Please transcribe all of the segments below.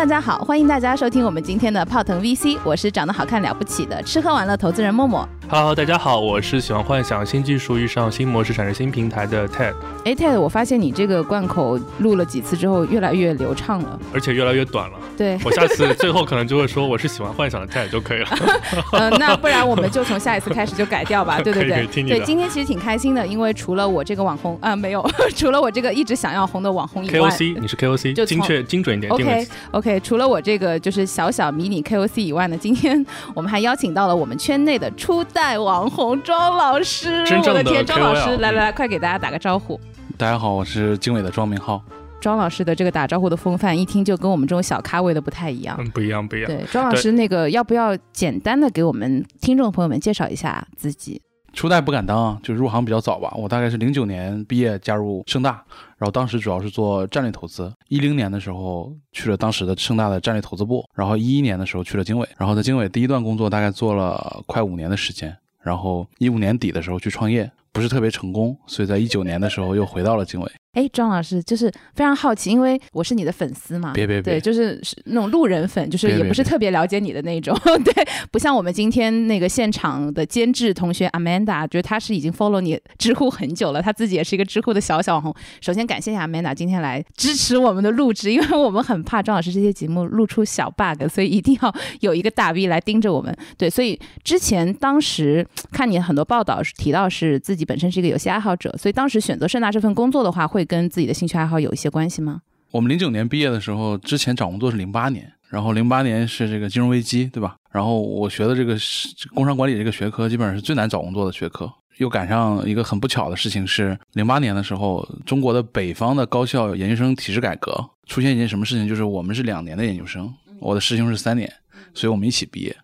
大家好，欢迎大家收听我们今天的泡腾 VC，我是长得好看了不起的吃喝玩乐投资人默默。Hello，大家好，我是喜欢幻想新技术遇上新模式产生新平台的 Ted，哎，Ted，我发现你这个贯口录了几次之后，越来越流畅了。而且越来越短了。对，我下次最后可能就会说我是喜欢幻想的 Ted 就可以了。呃，那不然我们就从下一次开始就改掉吧，对 对对。以听你的。对，今天其实挺开心的，因为除了我这个网红啊、没有，除了我这个一直想要红的网红以外 KOC，你是 KOC，就精确精准一点 OK OK，除了我这个就是小小迷你 KOC 以外呢，今天我们还邀请到了我们圈内的初代网红庄老师。真正的我的天，庄老师，来来来，快给大家打个招呼。大家好，我是经纬的庄明浩。庄老师的这个打招呼的风范，一听就跟我们这种小咖位的不太一样。嗯，不一样不一样。对，庄老师，那个要不要简单的给我们听众朋友们介绍一下自己？初代不敢当啊，就入行比较早吧。我大概是零九年毕业加入盛大，然后当时主要是做战略投资。一零年的时候去了当时的盛大的战略投资部，然后一一年的时候去了经纬，然后在经纬第一段工作大概做了快五年的时间，然后一五年底的时候去创业，不是特别成功，所以在一九年的时候又回到了经纬。哎，庄老师，就是非常好奇，因为我是你的粉丝嘛，别别别对，就是是那种路人粉，就是也不是特别了解你的那种，对，不像我们今天那个现场的监制同学 Amanda，觉得他是已经 follow 你知乎很久了，他自己也是一个知乎的小小网红。首先感谢一下 Amanda 今天来支持我们的录制，因为我们很怕庄老师这些节目露出小 bug，所以一定要有一个大 V 来盯着我们。对，所以之前当时看你很多报道是提到是自己本身是一个游戏爱好者，所以当时选择盛大这份工作的话，会会跟自己的兴趣爱好有一些关系吗？我们零九年毕业的时候，之前找工作是零八年，然后零八年是这个金融危机，对吧？然后我学的这个是这个工商管理这个学科，基本上是最难找工作的学科。又赶上一个很不巧的事情是，零八年的时候，中国的北方的高校研究生体制改革出现一件什么事情？就是我们是两年的研究生，我的师兄是三年，所以我们一起毕业。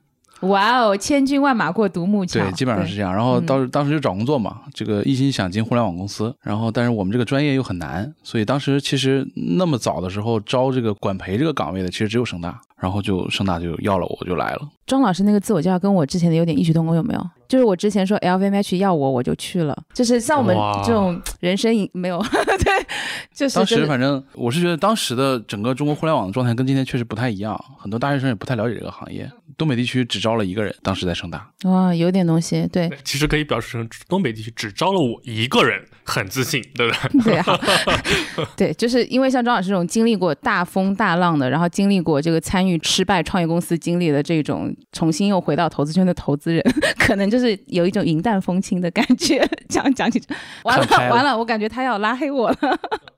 哇哦，千军万马过独木桥，对，基本上是这样。然后嗯当当时就找工作嘛，这个一心想进互联网公司，然后但是我们这个专业又很难，所以当时其实那么早的时候招这个管培这个岗位的，其实只有盛大，然后就盛大就要了我，我就来了。庄老师那个自我介绍跟我之前的有点异曲同工，有没有？就是我之前说 LVMH 要我，我就去了。就是像我们这种人生赢没有，对，就是当时反正我是觉得当时的整个中国互联网的状态跟今天确实不太一样，很多大学生也不太了解这个行业。东北地区只招了一个人，当时在盛大。哇，有点东西，对其实可以表示成东北地区只招了我一个人，很自信，对不对？对啊，对，就是因为像庄老师这种经历过大风大浪的，然后经历过这个参与失败创业公司经历的这种重新又回到投资圈的投资人，可能就是有一种云淡风轻的感觉。讲讲起，完了了完了，我感觉他要拉黑我了。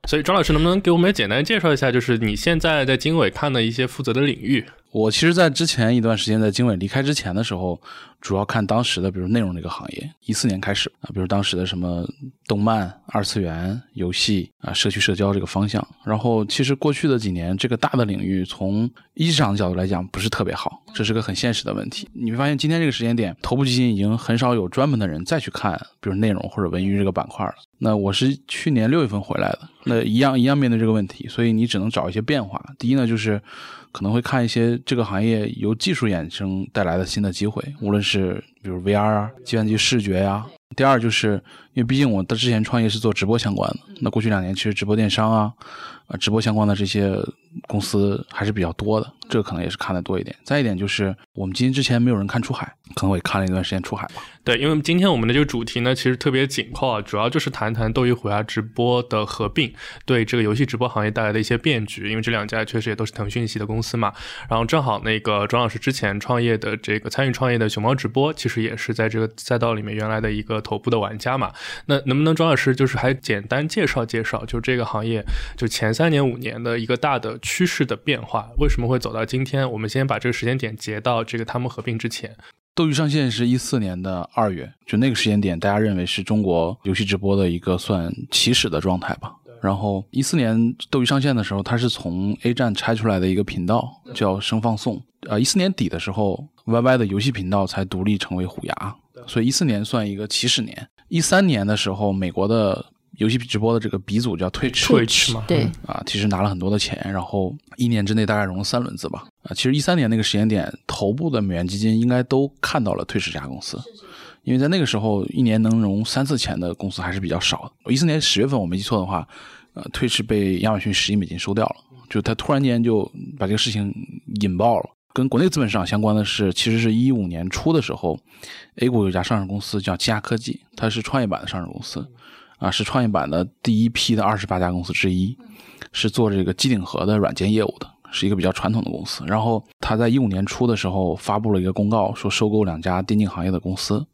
所以庄老师能不能给我们简单介绍一下，就是你现在在经纬看的一些负责的领域？我其实，在之前一段时间，在经纬离开之前的时候，主要看当时的，比如内容这个行业，一四年开始啊，比如当时的什么动漫、二次元、游戏啊、社区社交这个方向。然后，其实过去的几年，这个大的领域，从一级市场的角度来讲，不是特别好，这是个很现实的问题。你会发现，今天这个时间点，头部基金已经很少有专门的人再去看，比如内容或者文娱这个板块了。那我是去年六月份回来的，那一样一样面对这个问题，所以你只能找一些变化。第一呢，就是可能会看一些这个行业由技术衍生带来的新的机会，无论是比如 VR 啊、计算机视觉呀、第二就是因为毕竟我的之前创业是做直播相关的，那过去两年其实直播电商啊、呃直播相关的这些公司还是比较多的，这个可能也是看的多一点。再一点就是我们今天之前没有人看出海，可能我也看了一段时间出海吧。对，因为今天我们的这个主题呢，其实特别紧扣啊，主要就是谈谈斗鱼虎牙直播的合并对这个游戏直播行业带来的一些变局，因为这两家确实也都是腾讯系的公司嘛。然后正好那个庄老师之前创业的这个参与创业的熊猫直播，其实也是在这个赛道里面原来的一个头部的玩家嘛。那能不能庄老师就是还简单介绍介绍，就这个行业就前三年五年的一个大的趋势的变化，为什么会走到今天？我们先把这个时间点截到这个他们合并之前。斗鱼上线是一四年的二月，就那个时间点，大家认为是中国游戏直播的一个算起始的状态吧。然后一四年斗鱼上线的时候，它是从 A 站拆出来的一个频道，叫声放送。呃，一四年底的时候，YY 的游戏频道才独立成为虎牙，所以一四年算一个起始年。一三年的时候，美国的游戏直播的这个鼻祖叫 Twitch。Twitch 嘛，啊，其实拿了很多的钱，然后一年之内大概融了三轮资吧。啊，其实一三年那个时间点，头部的美元基金应该都看到了 Twitch 这家公司，因为在那个时候一年能融三次钱的公司还是比较少的。一四年十月份我没记错的话，呃，，Twitch 被亚马逊十亿美金收掉了，就他突然间就把这个事情引爆了。跟国内资本市场相关的是，其实是一五年初的时候，A 股有家上市公司叫基亚科技，它是创业板的上市公司，啊，是创业板的第一批的二十八家公司之一，是做这个机顶盒的软件业务的，是一个比较传统的公司。然后他在一五年初的时候发布了一个公告，说收购两家电竞行业的公司。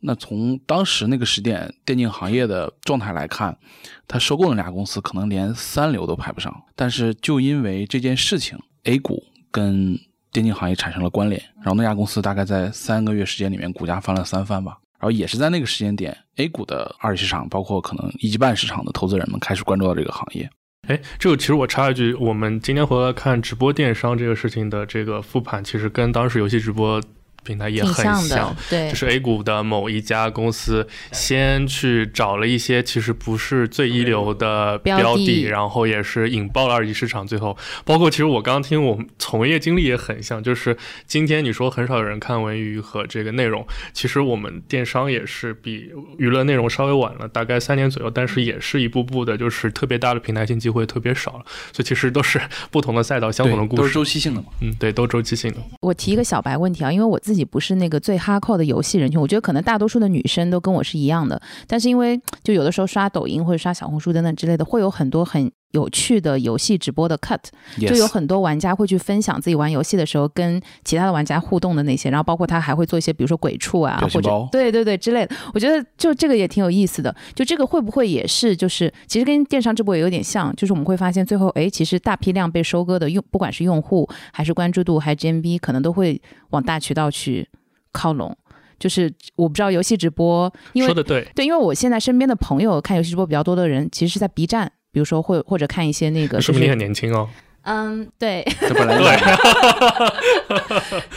那从当时那个时点电竞行业的状态来看，他收购那家公司可能连三流都排不上。但是就因为这件事情，A 股跟电竞行业产生了关联，然后那家公司大概在三个月时间里面股价翻了三番吧。然后也是在那个时间点，A 股的二级市场，包括可能一级半市场的投资人们开始关注到这个行业。哎，这个其实我插一句，我们今天回来看直播电商这个事情的这个复盘，其实跟当时游戏直播平台也很像的，对就，是 A 股的某一家公司先去找了一些其实不是最一流的标的标的，然后也是引爆了二级市场。最后，包括其实我刚刚听我们从业经历也很像，就是今天你说很少有人看文娱和这个内容，其实我们电商也是比娱乐内容稍微晚了大概三年左右，但是也是一步步的，就是特别大的平台性机会特别少了，所以其实都是 不同的赛道，相同的故事，都是。周期性的嘛。嗯，对，都周期性的。我提一个小白问题啊，因为我自己不是那个最哈扣的游戏人群，我觉得可能大多数的女生都跟我是一样的。但是因为就有的时候刷抖音或者刷小红书等等之类的，会有很多很有趣的游戏直播的 cut，就有很多玩家会去分享自己玩游戏的时候跟其他的玩家互动的那些，然后包括他还会做一些比如说鬼畜啊或者对对对之类的。我觉得就这个也挺有意思的。就这个会不会也是就是其实跟电商直播也有点像，就是我们会发现最后哎，其实大批量被收割的用不管是用户还是关注度还是 GMV，可能都会往大渠道去靠拢。就是我不知道游戏直播，因为说的对，对，因为我现在身边的朋友看游戏直播比较多的人，其实是在 B 站，比如说会或者看一些那个，就是说明你很年轻哦。嗯，对这本来就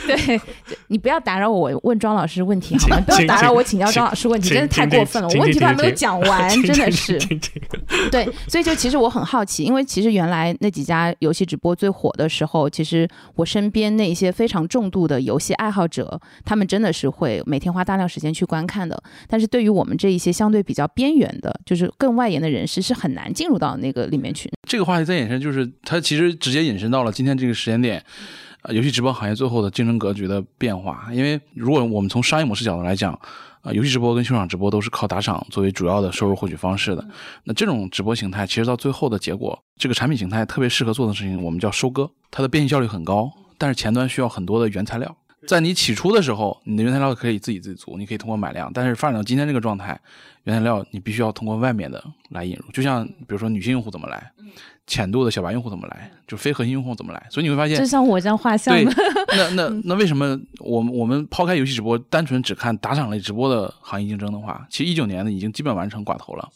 对，你不要打扰我问庄老师问题好吗？不要打扰我请教庄老师问题，真的太过分了，我问题都还没有讲完，真的是。对，所以就其实我很好奇，因为其实原来那几家游戏直播最火的时候，其实我身边那一些非常重度的游戏爱好者，他们真的是会每天花大量时间去观看的。但是对于我们这一些相对比较边缘的，就是更外延的人士，是很难进入到那个里面去。这个话题再衍生，就是它其实直接引申到了今天这个时间点，啊，游戏直播行业最后的竞争格局的变化。因为如果我们从商业模式角度来讲，啊、游戏直播跟秀场直播都是靠打赏作为主要的收入获取方式的。那这种直播形态，其实到最后的结果，这个产品形态特别适合做的事情，我们叫收割，它的变现效率很高，但是前端需要很多的原材料。在你起初的时候，你的原材料可以自给自足，你可以通过买量，但是发展到今天这个状态，原材料你必须要通过外面的来引入。就像比如说女性用户怎么来，浅度的小白用户怎么来，就非核心用户怎么来。所以你会发现就，像我这样画像对的，，那那那为什么我们我们抛开游戏直播，单纯只看打赏类直播的行业竞争的话，其实一九年呢已经基本完成寡头了。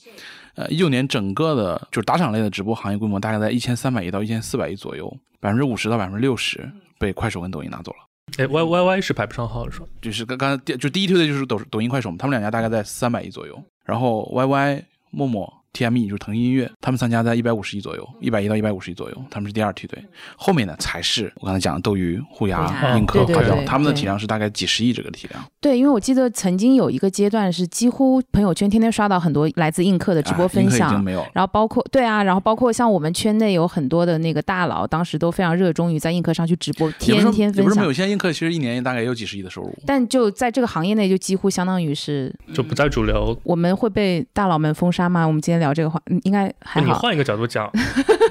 呃，一九年整个的就是打赏类的直播行业规模大概在一千三百亿到一千四百亿左右，百分之五十到百分之六十被快手跟抖音拿走了。哎，Y Y Y 是排不上号的是吧？就是刚刚第就第一推的就是抖抖音、快手嘛，他们两家大概在三百亿左右，然后 YY、陌陌、TME 就是腾讯音乐，他们三家在一百五十亿左右，一百亿到一百五十亿左右，他们是第二梯队。后面呢才是我刚才讲的斗鱼、虎虎牙、映客、快手他们的体量是大概几十亿这个体量。对，因为我记得曾经有一个阶段是几乎朋友圈天天刷到很多来自映客的直播分享，经没有了。然后包括对啊，然后包括像我们圈内有很多的那个大佬，当时都非常热衷于在映客上去直播，天天分享也不是没有，。现在映客其实一年大概也有几十亿的收入。但就在这个行业内，就几乎相当于是就不在主流。我们会被大佬们封杀吗？我们今天聊这个话，嗯应该还好。你换一个角度讲，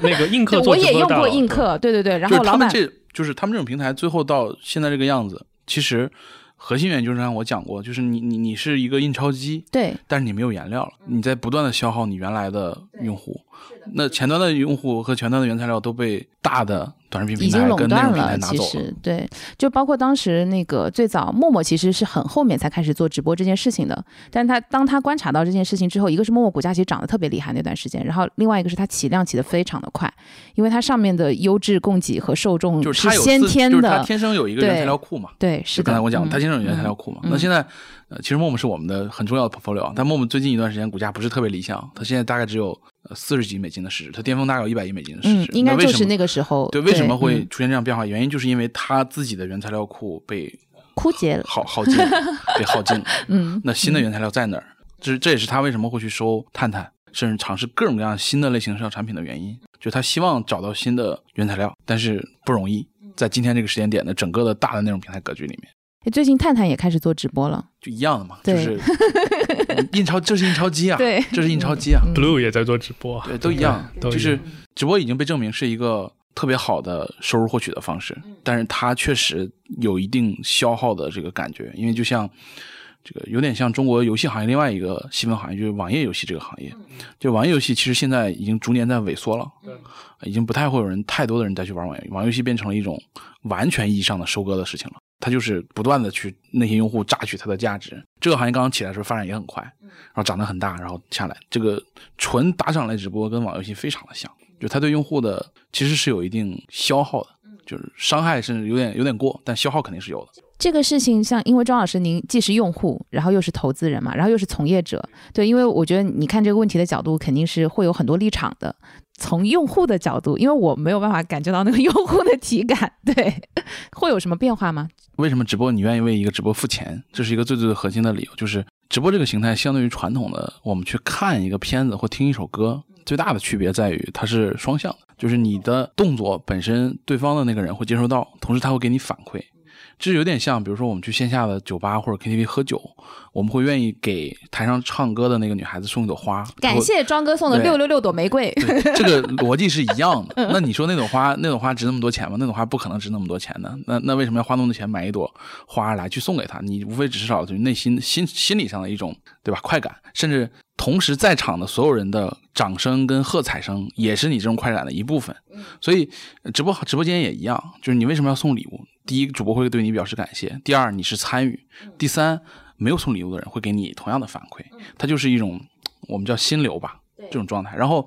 那个映客，做我也用过直播的大佬映客，对对对。然就是他后老板们这就是他们这种平台最后到现在这个样子，其实核心原因就是像我讲过，就是你你你是一个印钞机，对但是你没有颜料了，你在不断的消耗你原来的用户，那前端的用户和前端的原材料都被大的短视频已经垄平台跟内容断了，平台拿走了。其实对，就包括当时那个最早陌陌其实是很后面才开始做直播这件事情的，但他当他观察到这件事情之后，一个是陌陌股价其实涨得特别厉害那段时间，然后另外一个是它起量起得非常的快，因为它上面的优质供给和受众就是先自就是天的，它天生有一个原材料库嘛。对，是的。刚才我讲，嗯它天生有原材料库嘛。嗯那现在，呃，其实陌陌是我们的很重要的 portfolio，但陌陌最近一段时间股价不是特别理想，它现在大概只有呃四十几亿美金的市值，它巅峰大概有一百亿美金的市值。，嗯应该就是那个时候，对，为什么会嗯出现这样变化？原因就是因为它自己的原材料库被枯竭了？耗耗尽，被耗尽了。嗯，那新的原材料在哪儿？这是这也是他为什么会去收探探，甚至尝试各种各样新的类型上产品的原因。就他希望找到新的原材料，但是不容易。在今天这个时间点的整个的大的内容平台格局里面，诶最近探探也开始做直播了，就一样的嘛，就是印钞，这是印钞机啊，对这是印钞机啊，Blue 也在做直播，对，都一样，都一样就是直播已经被证明是一个特别好的收入获取的方式，但是它确实有一定消耗的这个感觉，因为就像这个有点像中国游戏行业另外一个细分行业，就是网页游戏这个行业。就网页游戏其实现在已经逐年在萎缩了，已经不太会有人太多的人再去玩网页，网页游戏变成了一种完全意义上的收割的事情了。它就是不断的去那些用户榨取它的价值。这个行业刚刚起来的时候发展也很快，然后长得很大，然后下来。这个纯打赏类直播跟网游戏非常的像，就它对用户的其实是有一定消耗的，就是伤害甚至有点有点过，但消耗肯定是有的。这个事情像，因为庄老师您既是用户，然后又是投资人嘛，然后又是从业者，对，因为我觉得你看这个问题的角度肯定是会有很多立场的。从用户的角度，因为我没有办法感觉到那个用户的体感，对，会有什么变化吗？为什么直播你愿意为一个直播付钱？这是一个最最核心的理由，就是直播这个形态相对于传统的我们去看一个片子或听一首歌，最大的区别在于它是双向的，就是你的动作本身对方的那个人会接收到，同时他会给你反馈。这有点像，比如说我们去线下的酒吧或者 KTV 喝酒，我们会愿意给台上唱歌的那个女孩子送一朵花，感谢庄哥送的六六六朵玫瑰。这个 逻辑是一样的。那你说那朵花，那朵花值那么多钱吗？那朵花不可能值那么多钱的。那那为什么要花那么多钱买一朵花来去送给她？你无非只是找就内心心心理上的一种对吧快感，甚至同时在场的所有人的掌声跟喝彩声也是你这种快感的一部分。所以呃直播直播间也一样，就是你为什么要送礼物？第一，主播会对你表示感谢；第二，你是参与；第三，没有送礼物的人会给你同样的反馈。它就是一种我们叫心流吧。这种状态。然后，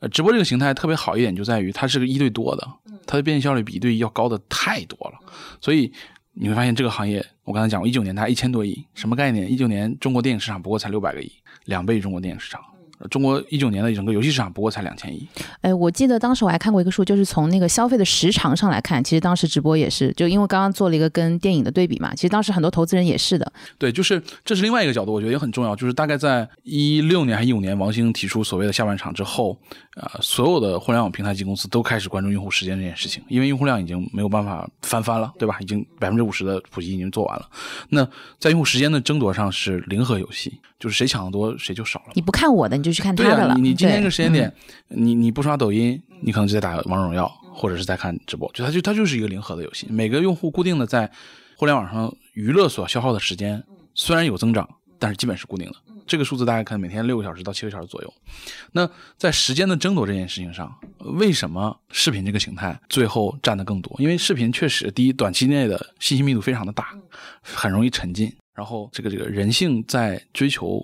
呃，直播这个形态特别好一点，就在于它是个一对多的，它的变现效率比一对一要高的太多了。所以你会发现这个行业，我刚才讲过，一九年它一千多亿，什么概念？一九年中国电影市场不过才六百个亿，两倍中国电影市场。中国一九年的整个游戏市场不过才两千亿，哎，我记得当时我还看过一个数，就是从那个消费的时长上来看，其实当时直播也是，就因为刚刚做了一个跟电影的对比嘛，其实当时很多投资人也是的，对，就是这是另外一个角度，我觉得也很重要。就是大概在一六年还一五年，王兴提出所谓的下半场之后，呃，所有的互联网平台及公司都开始关注用户时间这件事情，因为用户量已经没有办法翻番了，对吧？已经百分之五十的普及已经做完了。那在用户时间的争夺上是零和游戏，就是谁抢的多谁就少了。你不看我的，你就去看、他的了。你你今天这个时间点，嗯你你不刷抖音，你可能就在打王者荣耀，或者是在看直播，就它就它就是一个零和的游戏。每个用户固定的在互联网上娱乐所消耗的时间，虽然有增长，但是基本是固定的。这个数字大概看每天六个小时到七个小时左右。那在时间的争夺这件事情上，为什么视频这个形态最后占的更多？因为视频确实，第一，短期内的信息密度非常的大，很容易沉浸。然后这个这个人性在追求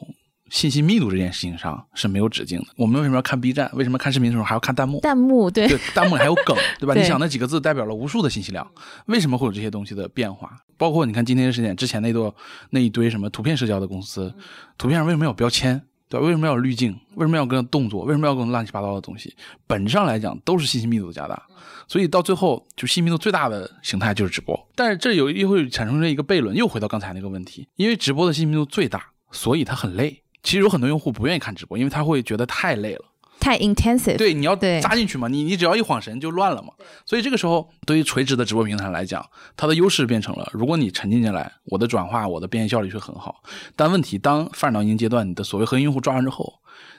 信息密度这件事情上是没有止境的。我们为什么要看 B 站？为什么看视频的时候还要看弹幕？弹幕对对，弹幕里还有梗，对吧？对你想那几个字代表了无数的信息量，为什么会有这些东西的变化？包括你看今天的事件之前那多那一堆什么图片社交的公司，图片上为什么要有标签？对吧？为什么要有滤镜？为什么要跟动作？为什么要跟乱七八糟的东西？本质上来讲都是信息密度的加大，所以到最后就信息密度最大的形态就是直播。但是这有又会产生了一个悖论，又回到刚才那个问题，因为直播的信息密度最大，所以它很累。其实有很多用户不愿意看直播，因为他会觉得太累了。太 intensive。对，你要对扎进去嘛，你你只要一晃神就乱了嘛。所以这个时候，对于垂直的直播平台来讲，它的优势变成了，如果你沉浸进来，我的转化、我的变现效率会很好。但问题，当发展到一定阶段，你的所谓核心用户抓完之后，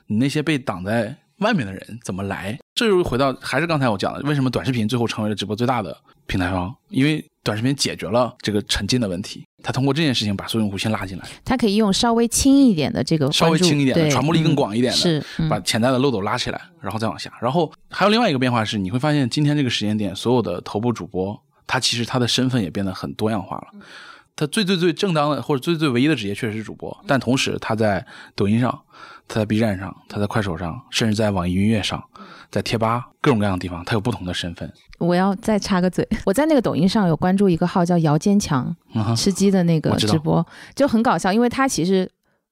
你那些被挡在外面的人怎么来？这又回到还是刚才我讲的，为什么短视频最后成为了直播最大的平台方？因为短视频解决了这个沉浸的问题。他通过这件事情把所有用户先拉进来，他可以用稍微轻一点的这个稍微轻一点的，传播力更嗯广一点的，是嗯把潜在的漏斗拉起来，然后再往下。然后还有另外一个变化是，你会发现今天这个时间点，所有的头部主播，他其实他的身份也变得很多样化了。他最最最正当的或者最最唯一的职业确实是主播，但同时他在抖音上，他在 B 站上，他在快手上，甚至在网易云音乐上，在贴吧各种各样的地方，他有不同的身份。我要再插个嘴，我在那个抖音上有关注一个号叫姚坚强嗯，吃鸡的那个直播，就很搞笑，因为他其实。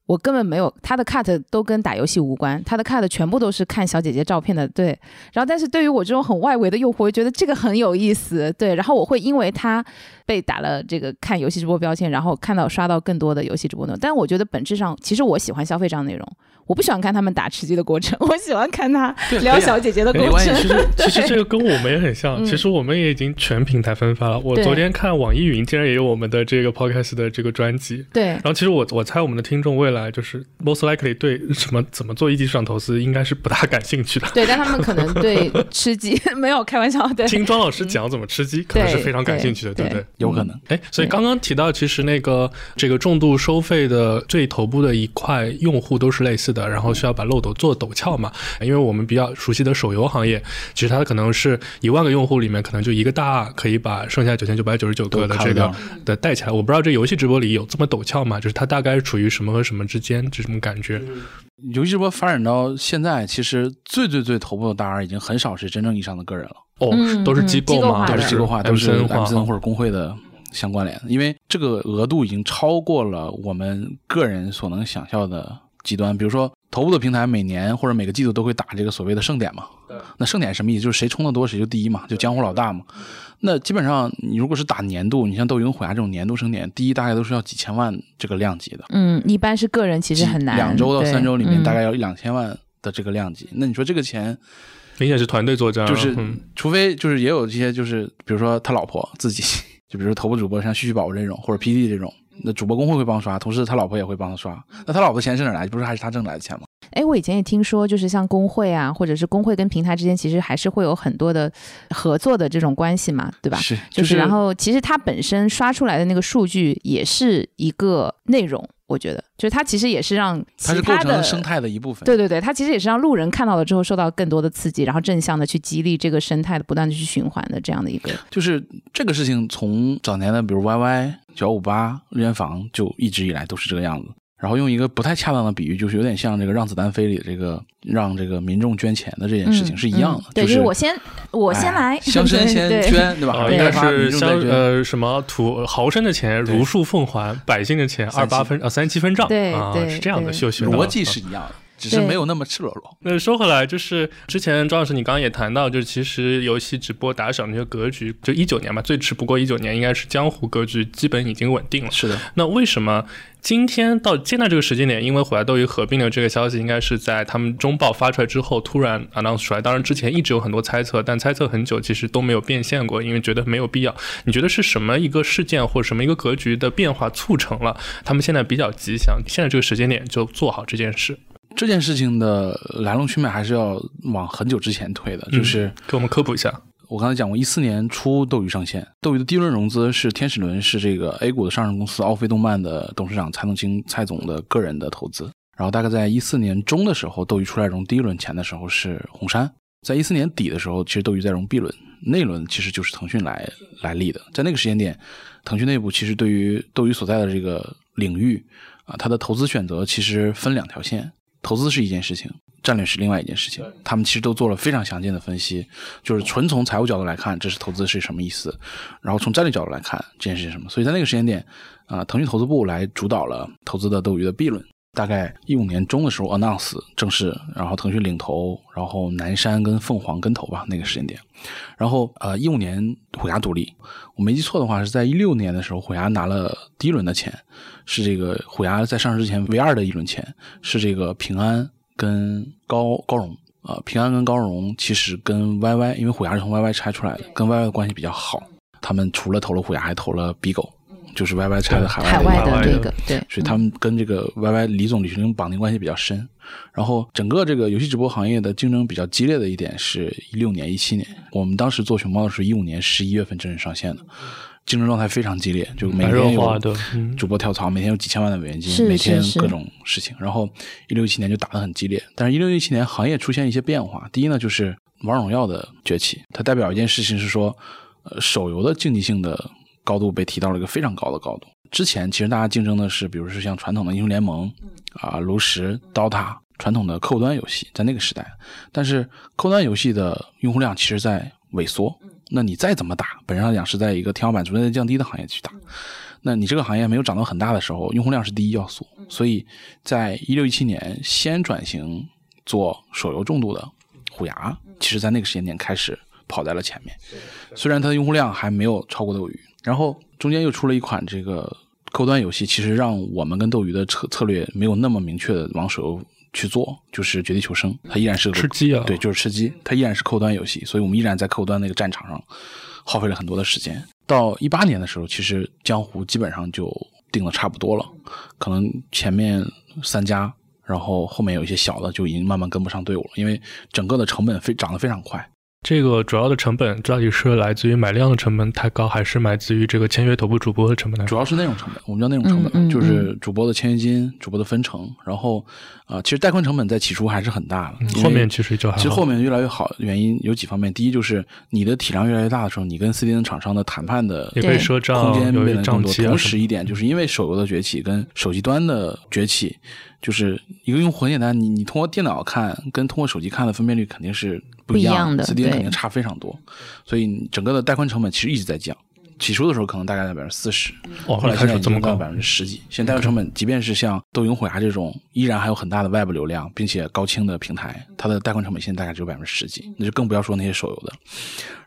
我根本没有他的 cut 都跟打游戏无关，他的 cut 全部都是看小姐姐照片的，对。然后，但是对于我这种很外围的用户，我觉得这个很有意思，对。然后我会因为他被打了这个看游戏直播标签，然后看到刷到更多的游戏直播内容。但我觉得本质上，其实我喜欢消费这样内容，我不喜欢看他们打吃鸡的过程，我喜欢看他对聊小姐姐的过程。其实 其实这个跟我们也很像，嗯其实我们也已经全平台分发了。我昨天看网易云竟然也有我们的这个 podcast 的这个专辑。对然，后其实我我猜我们的听众未来就是 most likely 对什么怎么做一级市场投资应该是不大感兴趣的。对，但他们可能对 吃鸡没有开玩笑，对，听庄老师讲怎么吃鸡，可能是非常感兴趣的，对对不对？有可能，哎，所以刚刚提到，其实那个这个重度收费的最头部的一块用户都是类似的，然后需要把漏斗做陡峭嘛。因为我们比较熟悉的手游行业，其实它可能是一万个用户里面，可能就一个大可以把剩下九千九百九十九个的这个的带起来。我不知道这游戏直播里有这么陡峭吗？就是它大概是处于什么和什么之间这种感觉？游戏直播发展到现在，其实最最最头部的大 R 已经很少是真正意义上的个人了。哦，嗯都是嗯机构吗？机构化的都是机构化，都是 MCN 或者工会的相关联，因为这个额度已经超过了我们个人所能想象的极端。比如说，头部的平台每年或者每个季度都会打这个所谓的盛典嘛，那盛典什么意思？就是谁充的多谁就第一嘛，就江湖老大嘛。那基本上你如果是打年度，你像斗鱼、虎牙这种年度盛典，第一大概都是要几千万这个量级的，嗯，一般是个人其实很难，两周到三周里面嗯大概要一两千万的这个量级。那你说这个钱？明显是团队作战啊，就是嗯除非就是也有这些，就是比如说他老婆自己，就比如说头部主播像旭旭宝宝这种，或者 PD 这种，那主播工会会帮刷，同时他老婆也会帮他刷。那他老婆钱是哪来？不是还是他挣来的钱吗？哎，我以前也听说，就是像工会啊，或者是工会跟平台之间，其实还是会有很多的合作的这种关系嘛，对吧？是，就是是然后其实它本身刷出来的那个数据也是一个内容，我觉得就是它其实也是让它是构成生态的一部分。对对对，它其实也是让路人看到了之后受到更多的刺激，然后正向的去激励这个生态的不断的去循环的这样的一个。就是这个事情从早年的比如 YY、九五八、日元房就一直以来都是这个样子。然后用一个不太恰当的比喻，就是有点像这个《让子弹飞》里的这个让这个民众捐钱的这件事情是一样的，嗯对，就是我先我先来，哎乡绅先捐，对吧？应该是乡呃什么土豪绅的钱如数奉还，百姓的钱二八分呃三七分账啊，是这样的对。秀秀逻辑是一样的，只是没有那么赤裸裸。那说回来，就是之前庄老师你刚刚也谈到，就是其实游戏直播打赏这些格局，就一九年嘛，最迟不过一九年，应该是江湖格局基本已经稳定了。是的，那为什么今天到现在这个时间点，因为虎牙斗鱼合并的这个消息，应该是在他们中报发出来之后突然 announce 出来？当然之前一直有很多猜测，但猜测很久其实都没有变现过，因为觉得没有必要。你觉得是什么一个事件或者什么一个格局的变化促成了他们现在比较吉祥现在这个时间点就做好这件事？这件事情的来龙去脉还是要往很久之前推的，嗯就是给我们科普一下。我刚才讲过，一四年初斗鱼上线，斗鱼的第一轮融资是天使轮，是这个 A 股的上市公司奥飞动漫的董事长蔡东青蔡总的个人的投资。然后大概在一四年中的时候，斗鱼出来融第一轮钱的时候是红杉，在一四年底的时候，其实斗鱼在融 B 轮，那轮其实就是腾讯来来立的。在那个时间点，腾讯内部其实对于斗鱼所在的这个领域啊，它的投资选择其实分两条线，投资是一件事情，战略是另外一件事情。他们其实都做了非常详尽的分析，就是纯从财务角度来看，这是投资是什么意思，然后从战略角度来看这件事是什么。所以在那个时间点，啊、腾讯投资部来主导了投资的斗鱼的 B 轮。大概一五年中的时候 announce 正式，然后腾讯领投，然后南山跟凤凰跟投吧，那个时间点。然后呃一五年虎牙独立，我没记错的话是在一六年的时候，虎牙拿了第一轮的钱，是这个虎牙在上市之前唯二的一轮钱，是这个平安跟高高荣。呃，平安跟高荣其实跟 YY，因为虎牙是从 YY 拆出来的，跟 YY 的关系比较好。他们除了投了虎牙，还投了 B 狗，就是 YY 拆的海海外外的这个对，所以他们跟这个 YY 李总李学林绑定关系比较深。然后整个这个游戏直播行业的竞争比较激烈的一点是一六年、一七年，我们当时做熊猫的时候一五年十一月份正式上线的，竞争状态非常激烈，就每天有主播跳槽，每天有几千万的美元金，每天各种事情。然后一六一七年就打得很激烈，但是，一六一七年行业出现一些变化。第一呢，就是王者荣耀的崛起，它代表一件事情是说，呃，手游的竞技性的高度被提到了一个非常高的高度。之前其实大家竞争的是，比如说像传统的英雄联盟啊、炉石、DOTA 传统的客户端游戏，在那个时代，但是客户端游戏的用户量其实在萎缩。那你再怎么打，本质上讲是在一个天花板逐渐在降低的行业去打。那你这个行业没有涨到很大的时候，用户量是第一要素。所以在一六一七年先转型做手游重度的虎牙，其实在那个时间点开始跑在了前面。虽然它的用户量还没有超过斗鱼，然后中间又出了一款这个客户端游戏，其实让我们跟斗鱼的策策略没有那么明确的往手游去做，就是《绝地求生》，它依然是个吃鸡啊，对，就是吃鸡，它依然是客户端游戏，所以我们依然在客户端那个战场上耗费了很多的时间。到一八年的时候，其实江湖基本上就定的差不多了，可能前面三家，然后后面有一些小的就已经慢慢跟不上队伍了，因为整个的成本非涨得非常快。这个主要的成本到底是来自于买量的成本太高，还是来自于这个签约头部主播的成本太高？主要是内容成本，我们叫内容成本，嗯嗯就是主播的签约金、主播的分成，然后啊、呃其实带宽成本在起初还是很大的，后面其实就还好其实后面越来越好，原因有几方面。第一就是你的体量越来越大的时候，你跟 CDN 厂商的谈判的也可以赊账，空间有变得更多。啊同时一点就是因为手游的崛起跟手机端的崛起，就是一个用户很简单，你你通过电脑看跟通过手机看的分辨率肯定是不一样的 CDN 对肯定差非常多，所以整个的带宽成本其实一直在降。起初的时候可能大概在百分之四十，哇，后来开现在已经到这么高，百分之十几。现在带宽成本，即便是像斗云、虎牙这种依然还有很大的外部流量，并且高清的平台，它的带宽成本现在大概只有百分之十几，那就更不要说那些手游的。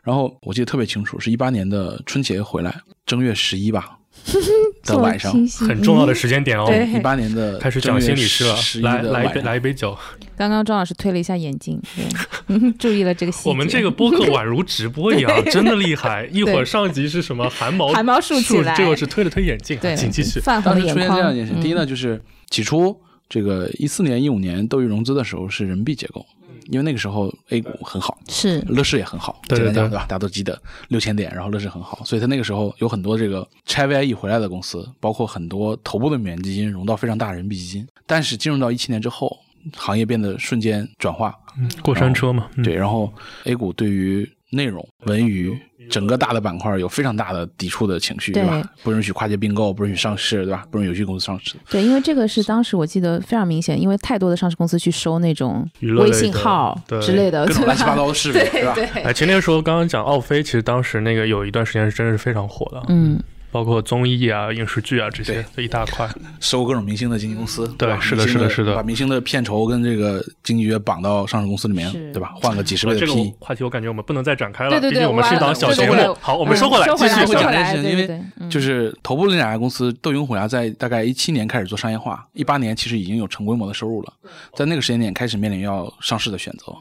然后我记得特别清楚，是一八年的春节回来，正月十一吧 的晚上，很重要的时间点哦。对一八年的开始讲心理师了来来一杯来一杯酒。刚刚庄老师推了一下眼镜，对，注意了这个细节。我们这个播客宛如直播一样，真的厉害。一会儿上集是什么汗毛汗毛竖起来这个是推了推眼镜，对，请继续。泛红出现这样眶。一件事，第一嗯呢，就是起初这个一四年、一五年斗鱼融资的时候是人民币结构，因为那个时候 A 股很好，是乐视也很好，对对对简单讲对吧？大家都记得六千点，然后乐视很好，所以它那个时候有很多这个拆 VIE 回来的公司，包括很多头部的美元基金融到非常大的人民币基金。但是进入到一七年之后，行业变得瞬间转化，嗯过山车嘛，嗯对，然后 A 股对于内容、文娱整个大的板块有非常大的抵触的情绪，对吧？不允许跨界并购，不允许上市，对吧？不允许游戏公司上市。对，因为这个是当时我记得非常明显，因为太多的上市公司去收那种微信号之类的，乱七八糟的视频，对吧？前天说刚刚讲奥飞，其实当时那个有一段时间是真的是非常火的，嗯，包括综艺啊、影视剧啊这些一大块。收各种明星的经纪公司，吧？对是的是的是的把明星的片酬跟这个经纪约绑到上市公司里面，对吧？换个几十倍的这个 P。话题我感觉我们不能再展开了，毕竟我们是一档小节目。好，我们嗯说回来，说继续会讲这件事情因为就是头部那两家公司，斗云虎牙在大概一七年开始做商业化，一八年其实已经有成规模的收入了，在那个时间点开始面临要上市的选择，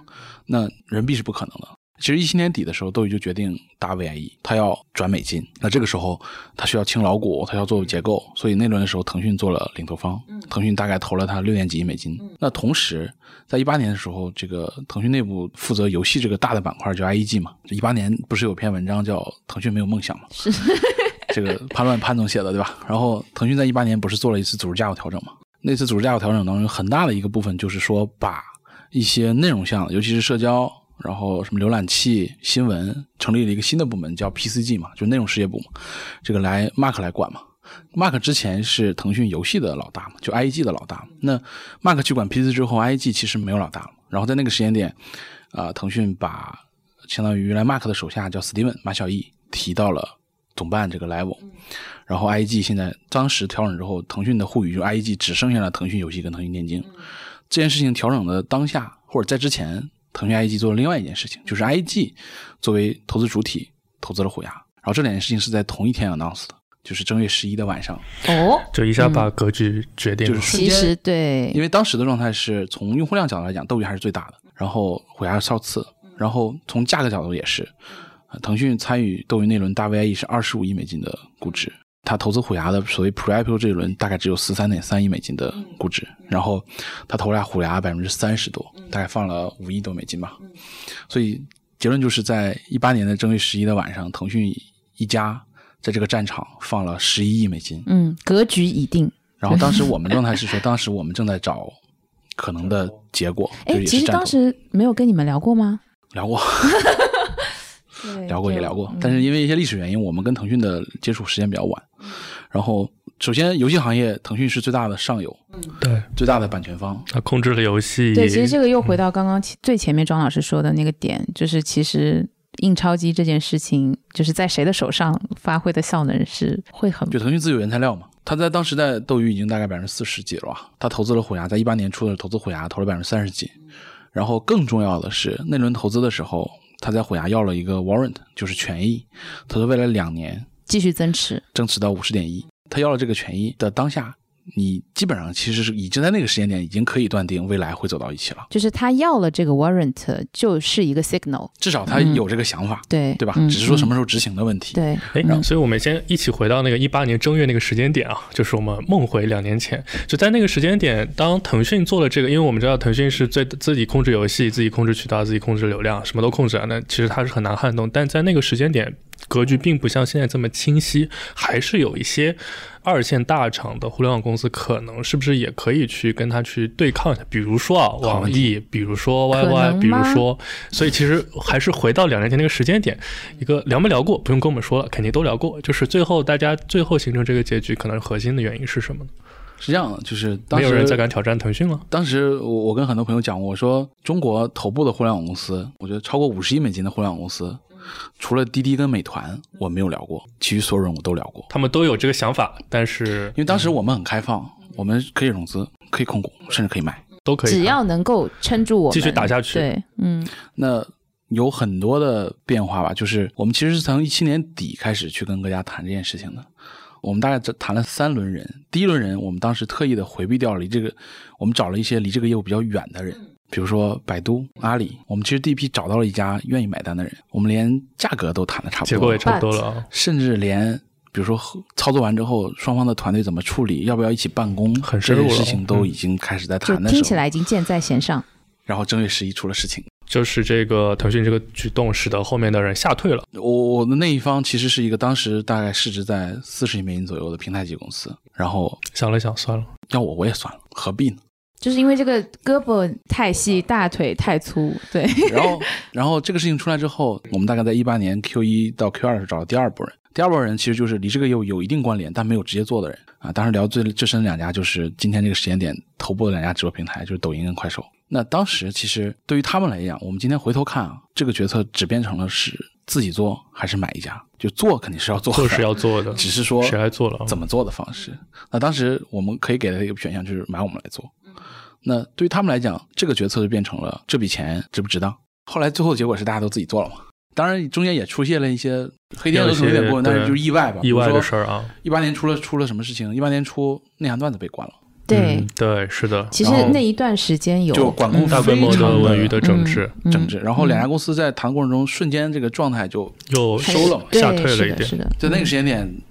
那人民币是不可能的。其实一七年底的时候，斗鱼就决定打 VIE，它要转美金。那这个时候，它需要清老股，它要做结构，所以那轮的时候，腾讯做了领头方，腾讯大概投了它六点几亿美金。那同时，在一八年的时候，这个腾讯内部负责游戏这个大的板块叫 IEG 嘛，一八年不是有篇文章叫《腾讯没有梦想》吗？这个潘乱潘总写的对吧？然后腾讯在一八年不是做了一次组织架构调整嘛？那次组织架构调整当中，很大的一个部分就是说，把一些内容项，尤其是社交，然后什么浏览器、新闻，成立了一个新的部门，叫 PCG 嘛，就是内容事业部嘛，这个来 Mark 来管嘛。Mark 之前是腾讯游戏的老大嘛，就 IEG 的老大。那 Mark 去管 PC 之后，IEG 其实没有老大了。然后在那个时间点，啊、腾讯把相当于原来 Mark 的手下叫 Steven 马小艺提到了总办这个 level，然后 IEG 现在当时调整之后，腾讯的沪语就 IEG 只剩下了腾讯游戏跟腾讯电竞。这件事情调整的当下或者在之前，腾讯 IEG 做了另外一件事情，就是 IEG 作为投资主体投资了虎牙，然后这两件事情是在同一天 announce 的，就是正月十一的晚上，哦，就一下把格局决定了。就是瞬间其实对，因为当时的状态是从用户量角度来讲，斗鱼还是最大的，然后虎牙是稍次，然后从价格角度也是，呃腾讯参与斗鱼那轮大 VIE 是二十五亿美金的估值，他投资虎牙的所谓 Pre IPO 这一轮大概只有十三点三亿美金的估值，然后他投了虎牙百分之三十多，大概放了五亿多美金吧，所以结论就是在一八年的正月十一的晚上，腾讯一家在这个战场放了十一亿美金。嗯，格局已定。然后当时我们 状态是说，当时我们正在找可能的结果，哎，其实当时没有跟你们聊过吗？聊过，对聊过也聊过，嗯但是因为一些历史原因，我们跟腾讯的接触时间比较晚。然后，首先游戏行业，腾讯是最大的上游，对，最大的版权方。它控制了游戏。对，其实这个又回到刚刚最前面庄老师说的那个点，就是其实印钞机这件事情，就是在谁的手上发挥的效能是会很就腾讯自有原材料嘛，他在当时在斗鱼已经大概百分之四十几了吧，他投资了虎牙，在一八年初的投资虎牙投了百分之三十几，然后更重要的是那轮投资的时候，他在虎牙要了一个 warrant，就是权益，他说未来两年继续增持。增持到五十点一，他要了这个权益的当下，你基本上其实是已经在那个时间点已经可以断定未来会走到一起了，就是他要了这个 warrant，就是一个 signal，至少他有这个想法，对对吧？嗯只是说什么嗯时候执行的问题。对，哎嗯，所以我们先一起回到那个一八年正月那个时间点啊，就是我们梦回两年前，就在那个时间点，当腾讯做了这个，因为我们知道腾讯是最自己控制游戏、自己控制渠道、自己控制流量，什么都控制啊，那其实它是很难撼动。但在那个时间点，格局并不像现在这么清晰，还是有一些二线大厂的互联网公司，可能是不是也可以去跟他去对抗一下？比如说啊，网易，比如说可 YY，比如说，所以其实还是回到两年前那个时间点，一个聊没聊过，不用跟我们说了，肯定都聊过。就是最后大家最后形成这个结局，可能核心的原因是什么呢？是这样的，就是当没有人再敢挑战腾讯了。当时我我跟很多朋友讲过，我说中国头部的互联网公司，我觉得超过五十亿美金的互联网公司，除了滴滴跟美团我没有聊过，其余所有人我都聊过。他们都有这个想法，但是因为当时我们很开放，我们可以融资，可以控股，甚至可以买。都可以只要能够撑住我们继续打下去对，嗯，那有很多的变化吧，就是我们其实是从一七年底开始去跟各家谈这件事情的。我们大概这谈了三轮人，第一轮人我们当时特意的回避掉了离这个，我们找了一些离这个业务比较远的人，比如说百度、阿里。我们其实第一批找到了一家愿意买单的人，我们连价格都谈的差不多，结果也差不多了啊。甚至连比如说操作完之后，双方的团队怎么处理，要不要一起办公，很深入了这些事情都嗯已经开始在谈的时候。听起来已经箭在弦上。然后正月十一出了事情，就是这个腾讯这个举动，使得后面的人吓退了。我我的那一方其实是一个当时大概市值在四十亿美金左右的平台级公司，然后想了想，算了，要我我也算了，何必呢？就是因为这个胳膊太细，大腿太粗，对，然后然后这个事情出来之后，我们大概在一八年 Q 一到 Q 二的时找了第二波人，第二波人其实就是离这个业务有一定关联但没有直接做的人啊。当时聊最最深的两家就是今天这个时间点头部的两家直播平台，就是抖音跟快手。那当时其实对于他们来讲，我们今天回头看啊，这个决策只变成了是自己做还是买一家，就做肯定是要做的，做是要做的，只是说谁来做了啊怎么做的方式。那当时我们可以给的一个选项就是买我们来做。那对于他们来讲，这个决策就变成了这笔钱值不值当。后来最后的结果是大家都自己做了嘛。当然中间也出现了一些黑天鹅可能有点过分，但是就是意外吧。意外的事儿。啊。一八年出了出了什么事情？一八年初内涵段子被关了，对嗯，对，是的，其实那一段时间有就管控嗯大规模的的文娱的整治，嗯整治。然后两家公司在谈的过程中，瞬间这个状态就又收了嘛下退了是的一点是的，在那个嗯时间点，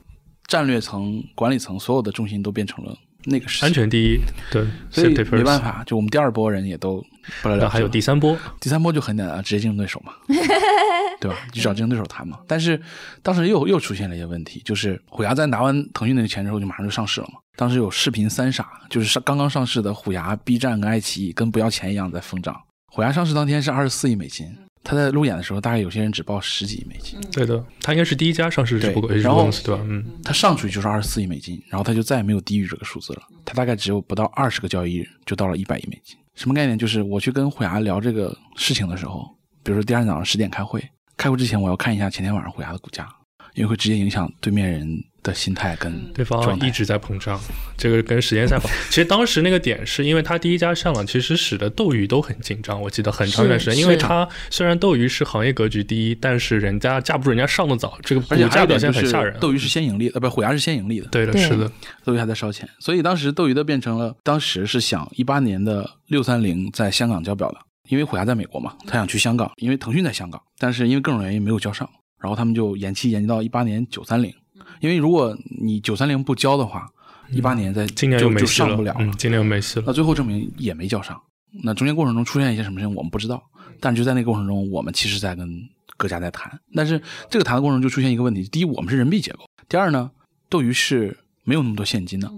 战略层、管理层所有的重心都变成了那个是。安全第一，对，所以没办。法，就我们第二波人也都不了了。那还有第三波，第三波就很简单，直接竞争对手嘛，对吧？就找竞争对手谈嘛。但是当时又又出现了一些问题，就是虎牙在拿完腾讯那个钱之后，就马上就上市了嘛。当时有视频三傻，就是上刚刚上市的虎牙、B 站跟爱奇艺，跟不要钱一样在疯涨。虎牙上市当天是二十四亿美金，他在路演的时候，大概有些人只报十几亿美金，对的，他应该是第一家上市直播对然后对吧？嗯，他上去就是二十四亿美金，然后他就再也没有低于这个数字了。他大概只有不到二十个交易日就到了一百亿美金。什么概念？就是我去跟虎牙聊这个事情的时候，比如说第二天早上十点开会，开会之前我要看一下前天晚上虎牙的股价，因为会直接影响对面人的心态跟对方一直在膨胀，这个跟时间赛跑。其实当时那个点是因为他第一家上了，其实使得斗鱼都很紧张。我记得很长一段时间，因为他虽然斗鱼是行业格局第一，但是人家架不住人家上的早，这个股而且还价表现很吓人。斗鱼是先盈利的，呃，不，虎牙是先盈利的，对的，是的，斗鱼还在烧钱，所以当时斗鱼的变成了当时是想一八年的六三零在香港交表的，因为虎牙在美国嘛，他想去香港，因为腾讯在香港，但是因为各种原因没有交上，然后他们就延期延期到一八年九三零，因为如果你九三零不交的话，一八年在嗯今年就没戏上不了嗯，今年又没戏了。那最后证明也没交上。那中间过程中出现一些什么事情我们不知道，但就在那个过程中，我们其实在跟各家在谈。但是这个谈的过程中就出现一个问题：第一，我们是人民币结构；第二呢，斗鱼是没有那么多现金的，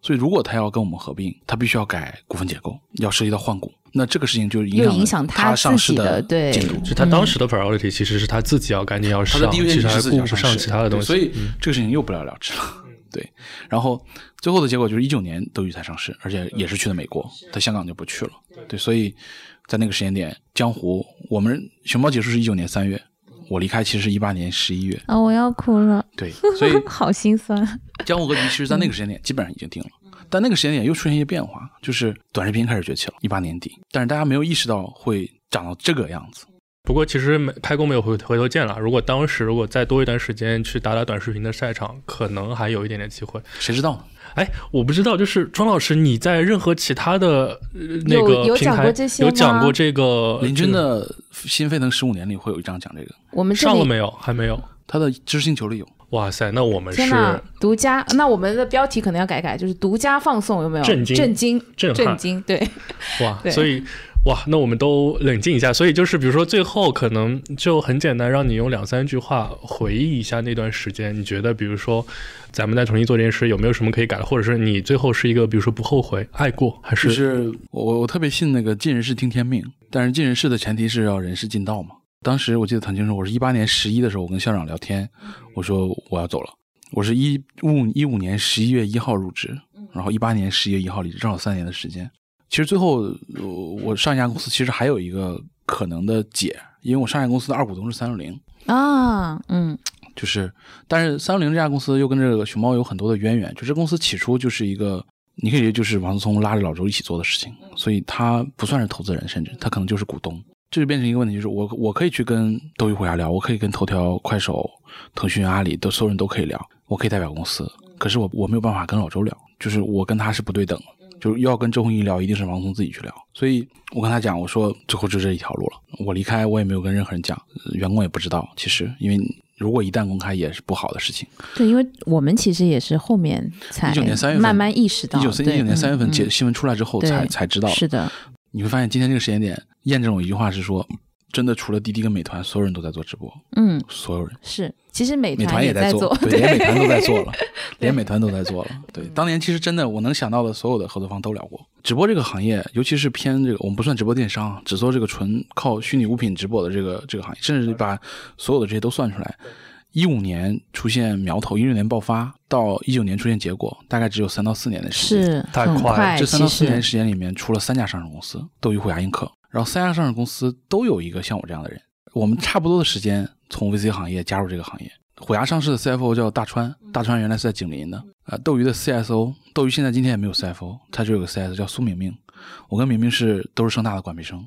所以如果他要跟我们合并，他必须要改股份结构，要涉及到换股，那这个事情就影又响影响他他上市的对进度。就他当时的 priority 其实是他自己要赶紧要上，他的第一其实还是自己顾不上其他的东西，所以嗯这个事情又不了了之了。对，然后最后的结果就是一九年斗鱼才上市，而且也是去的美国，在香港就不去了。对，所以在那个时间点，江湖我们熊猫结束是一九年三月，我离开其实是一八年十一月。啊，我要哭了，对，所以 好心酸。江湖格局其实在那个时间点基本上已经定了，但那个时间点又出现一些变化，就是短视频开始崛起了，一八年底，但是大家没有意识到会长到这个样子。不过其实没开弓没有回回头见了。如果当时如果再多一段时间去打打短视频的赛场，可能还有一点点机会。谁知道呢？哎，我不知道，就是庄老师，你在任何其他的、呃那有有讲个平台过这些有讲过这个林军的新沸腾十五年里会有一章讲这个，我们上了没有？还没有。他的知识星球里有。哇塞，那我们是，独家！那我们的标题可能要改改，就是独家放送，有没有？震惊震惊，震撼震惊！对，哇，对所以哇，那我们都冷静一下。所以就是比如说最后可能就很简单，让你用两三句话回忆一下那段时间。你觉得比如说咱们再重新做这件事，有没有什么可以改的？或者是你最后是一个比如说不后悔、爱过，还是就是是我我特别信那个尽人事听天命，但是尽人事的前提是要人事尽到嘛。当时我记得很清楚，我是一八年十一的时候，我跟校长聊天，我说我要走了。我是一五一五年十一月一号入职，然后一八年十一月一号离职，正好三年的时间。其实最后呃我上一家公司其实还有一个可能的解，因为我上一家公司的二股东是三六零，啊，嗯，就是，但是三六零这家公司又跟这个熊猫有很多的渊源。就这公司起初就是一个，你可以理解就是王思聪拉着老周一起做的事情，所以他不算是投资人，甚至他可能就是股东。这就变成一个问题，就是我我可以去跟斗鱼虎牙聊，我可以跟头条、快手、腾讯、阿里都所有人都可以聊，我可以代表公司，可是我我没有办法跟老周聊，就是我跟他是不对等的。就是要跟周鸿祎聊，一定是王松自己去聊。所以我跟他讲，我说最后就这一条路了。我离开，我也没有跟任何人讲，呃员工也不知道。其实，因为如果一旦公开，也是不好的事情。对，因为我们其实也是后面才一九年三月份慢慢意识到，一九三一九年三月份嗯嗯结新闻出来之后，对才才知道。是的，你会发现今天这个时间点验证我一句话是说，真的除了滴滴跟美团，所有人都在做直播，嗯，所有人。是。其实美美团也在做，对，连美团都在做了，连美团都在做了。对，当年其实真的我能想到的所有的合作方都聊过。直播这个行业，尤其是偏这个，我们不算直播电商，只做这个纯靠虚拟物品直播的这个这个行业，甚至把所有的这些都算出来。一五年出现苗头，一六年爆发，到一九年出现结果，大概只有三到四年的时间。是很太快了，这三到四年时间里面，出了三家上市公司，斗鱼、虎牙、映客，然后三家上市公司都有一个像我这样的人。我们差不多的时间从 VC 行业加入这个行业。虎牙上市的 CFO 叫大川，大川原来是在景林的。啊，斗鱼的 CSO，斗鱼现在今天也没有 CFO，他只有个 CS 叫苏明明。我跟明明是都是盛大的管培生，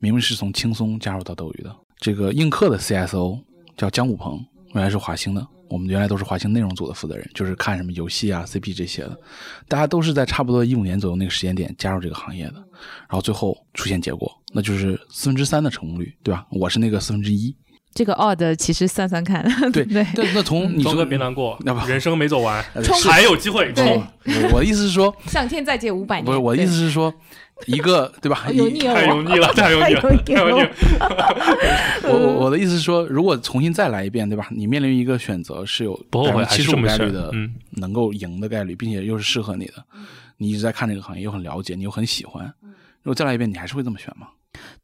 明明是从轻松加入到斗鱼的。这个映客的 CSO 叫姜武鹏，原来是华兴的。我们原来都是华兴内容组的负责人，就是看什么游戏啊、CP 这些的。大家都是在差不多一五年左右那个时间点加入这个行业的，然后最后出现结果，那就是四分之三的成功率，对吧？我是那个四分之一。这个 odd 其实算算看，对对那那从你说庄哥别难过那不，人生没走完还有机会。对冲我我的意思是说，向天再借五百年，不是我的意思是说，一个对吧？一油腻了，太油腻了，太油腻了，太油腻了。我我我的意思是说，如果重新再来一遍，对吧？你面临一个选择是有不后悔还七十五概率的嗯能够赢的概率，并且又是适合你的，你一直在看这个行业，又很了解，你又很喜欢。如果再来一遍，你还是会这么选吗？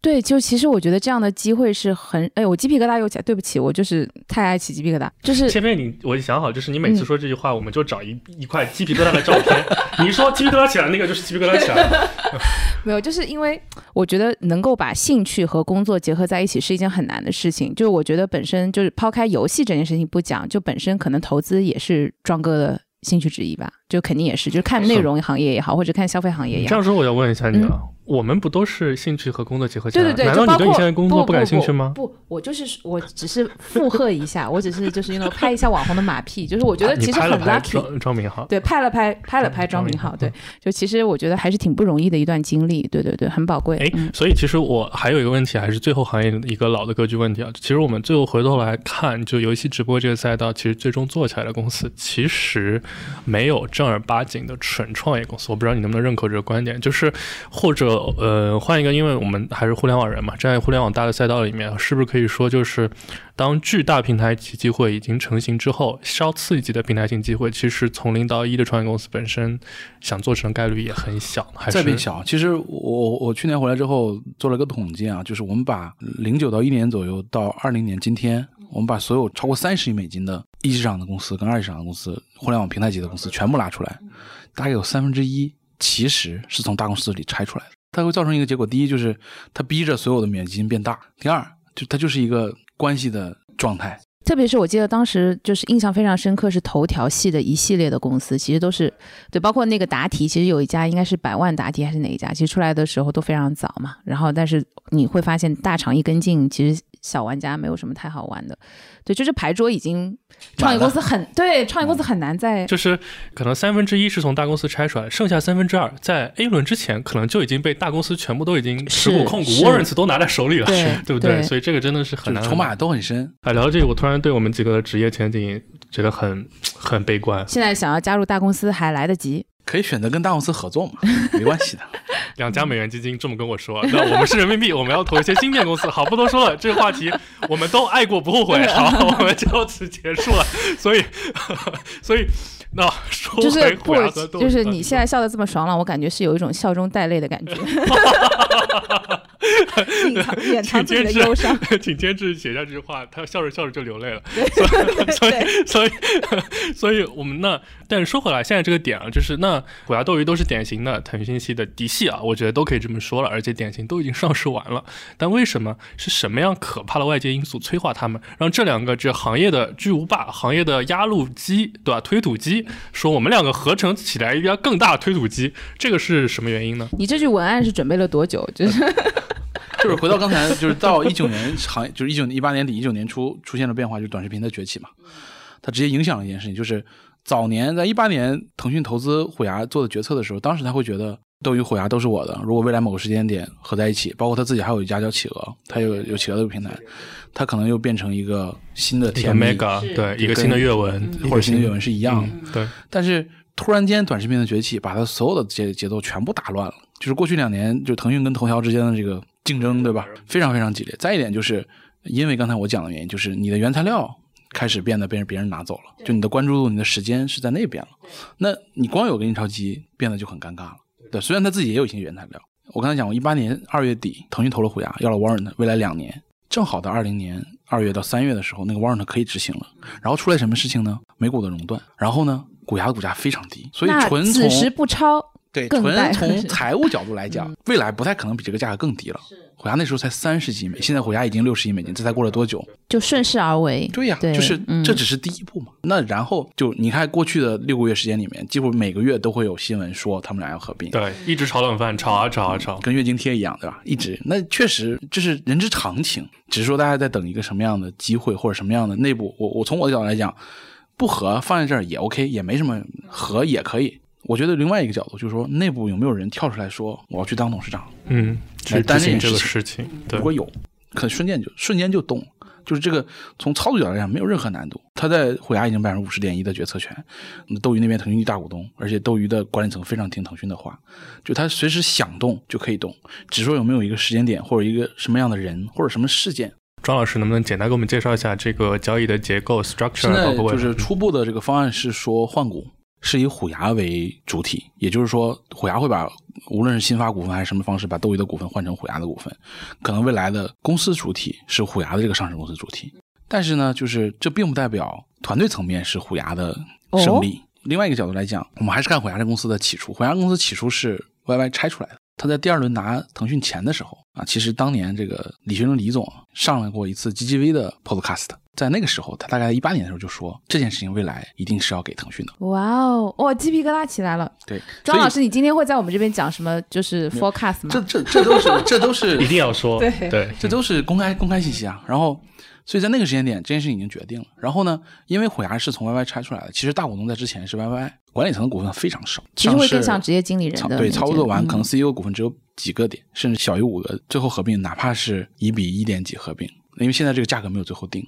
对，就其实我觉得这样的机会是很，哎，我鸡皮疙瘩又起来，对不起，我就是太爱起鸡皮疙瘩，就是前面你我想好，就是你每次说这句话，我们就找一一块鸡皮疙瘩的照片。你说鸡皮疙瘩起来，那个就是鸡皮疙瘩起来。没有，就是因为我觉得能够把兴趣和工作结合在一起是一件很难的事情。就是我觉得本身就是抛开游戏这件事情不讲，就本身可能投资也是壮哥的兴趣之一吧，就肯定也是，就是看内容行业也好，或者看消费行业也好这样。说，我要问一下你了，我们不都是兴趣和工作结合起来？对对对，难道你对你现在工作不感兴趣吗？不我就是我只是附和一下，我只是就是因为拍一下网红的马屁，就是我觉得其实很 lucky。庄庄明浩，对，拍了拍，拍了拍张明浩对，就其实我觉得还是挺不容易的一段经历，对对对，很宝贵。哎嗯，所以其实我还有一个问题，还是最后行业的一个老的格局问题啊。其实我们最后回头来看，就游戏直播这个赛道，其实最终做起来的公司，其实没有正儿八经的纯创业公司。我不知道你能不能认可这个观点，就是或者呃换一个，因为我们还是互联网人嘛，站在互联网大的赛道里面，是不是可以说就是当巨大平台级机会已经成型之后，稍次一级的平台型机会，其实从零到一的创业公司本身想做成概率也很小，还是再变小。其实我我去年回来之后做了个统计啊，就是我们把零九到一年左右到二零年今天，我们把所有超过三十亿美金的一级市场的公司跟二级市场的公司、互联网平台级的公司全部拉出来，大概有三分之一其实是从大公司里拆出来的。它会造成一个结果：第一，就是它逼着所有的免基金变大；第二，就它就是一个关系的状态。特别是我记得当时就是印象非常深刻，是头条系的一系列的公司，其实都是对，包括那个答题，其实有一家应该是百万答题还是哪一家，其实出来的时候都非常早嘛。然后，但是你会发现大厂一跟进，其实小玩家没有什么太好玩的。对，就是牌桌已经创业公司很对，创业公司很难在就是可能三分之一是从大公司拆出来，剩下三分之二在 A 轮之前可能就已经被大公司全部都已经持股控股是，warrants 都拿在手里了，对 对不对？对所以这个真的是很难筹码都很深。哎。聊到这个，我突然对我们几个的职业前景觉得很很悲观。现在想要加入大公司还来得及。可以选择跟大公司合作嘛，没关系的。两家美元基金这么跟我说，那我们是人民币，我们要投一些芯片公司。好，不多说了，这个话题我们都爱过不后悔。好，我们就此结束了。所以，所以那说就是就是你现在笑的这么爽朗，我感觉是有一种笑中带泪的感觉，隐藏 掩藏自己的忧伤。请监制写下这句话，他笑着笑着就流泪了。所以，所以，所以我们呢，但是说回来，现在这个点啊，就是那虎牙斗鱼都是典型的腾讯系的嫡系啊，我觉得都可以这么说了，而且典型都已经上市完了。但为什么是什么样可怕的外界因素催化他们，让这两个这行业的巨无霸、行业的压路机，对吧？推土机，说我们两个合成起来一个更大的推土机，这个是什么原因呢？你这句文案是准备了多久？就是 就是回到刚才，就是到一九年行业，就是一九一八年底、一九年初出现了变化，就是短视频的崛起嘛，它直接影响了一件事情，就是早年在一八年腾讯投资虎牙做的决策的时候，当时他会觉得斗鱼、虎牙都是我的，如果未来某个时间点合在一起，包括他自己还有一家叫企鹅，他有有企鹅的平台，他可能又变成一个新的一个甜蜜 mega，对，一个新的阅文，或者新的阅文是一样的。嗯对，但是突然间短视频的崛起，把他所有的节节奏全部打乱了。就是过去两年，就腾讯跟头条之间的这个竞争，对吧？非常非常激烈。再一点就是因为刚才我讲的原因，就是你的原材料开始变得被别人拿走了，就你的关注度、你的时间是在那边了。那你光有个印钞机，变得就很尴尬了。对，虽然他自己也有一些原材料。我刚才讲过，一八年二月底，腾讯投了虎牙，要了 warrant，未来两年，正好到二零年二月到三月的时候，那个 warrant 可以执行了。然后出来什么事情呢？美股的熔断，然后呢，虎牙的股价非常低，所以纯从此时从不超，对纯从财务角度来讲，未来不太可能比这个价格更低了。虎牙那时候才三十几亿美，现在虎牙已经六十亿美金，这才过了多久？就顺势而为。对呀，对就是嗯这只是第一步嘛。那然后就你看过去的六个月时间里面，几乎每个月都会有新闻说他们俩要合并。对，一直炒冷饭，炒啊炒啊炒。跟月经贴一样，对吧？一直那确实这是人之常情，只是说大家在等一个什么样的机会或者什么样的内部。我我从我的角度来讲，不合放在这儿也 OK，也没什么，合也可以。我觉得另外一个角度就是说，内部有没有人跳出来说我要去当董事长？嗯，去担任这个事事情，对如，果有，可能瞬间就瞬间就动了。就是这个从操作角度来讲没有任何难度。他在虎牙已经百分之五十点一的决策权，那斗鱼那边腾讯大股东，而且斗鱼的管理层非常听腾讯的话，就他随时想动就可以动，只说有没有一个时间点或者一个什么样的人或者什么事件。庄老师能不能简单给我们介绍一下这个交易的结构 structure，现在就是初步的这个方案是说换股是以虎牙为主体，也就是说虎牙会把无论是新发股份还是什么方式把斗鱼的股份换成虎牙的股份，可能未来的公司主体是虎牙的这个上市公司主体，但是呢，就是这并不代表团队层面是虎牙的胜利。另外一个角度来讲，我们还是看虎牙这公司的起初，虎牙公司起初是 YY 拆出来的。他在第二轮拿腾讯钱的时候啊，其实当年这个李学忠李总上来过一次 GGV 的 Podcast，在那个时候，他大概一八年的时候就说这件事情未来一定是要给腾讯的。哇哦，哇，鸡皮疙瘩起来了。对，庄老师，你今天会在我们这边讲什么？就是 forecast 吗这？这这都是这都是 一定要说，对对，这都是公开公开信息啊。然后，所以在那个时间点，这件事情已经决定了。然后呢，因为虎牙是从 YY 拆出来的，其实大股东在之前是 YY，管理层的股份非常少，其实会更像职业经理人操对操作完，种可能 CEO 股份只有几个点，甚至小于五个。最后合并，哪怕是一比一点几合并，因为现在这个价格没有最后定，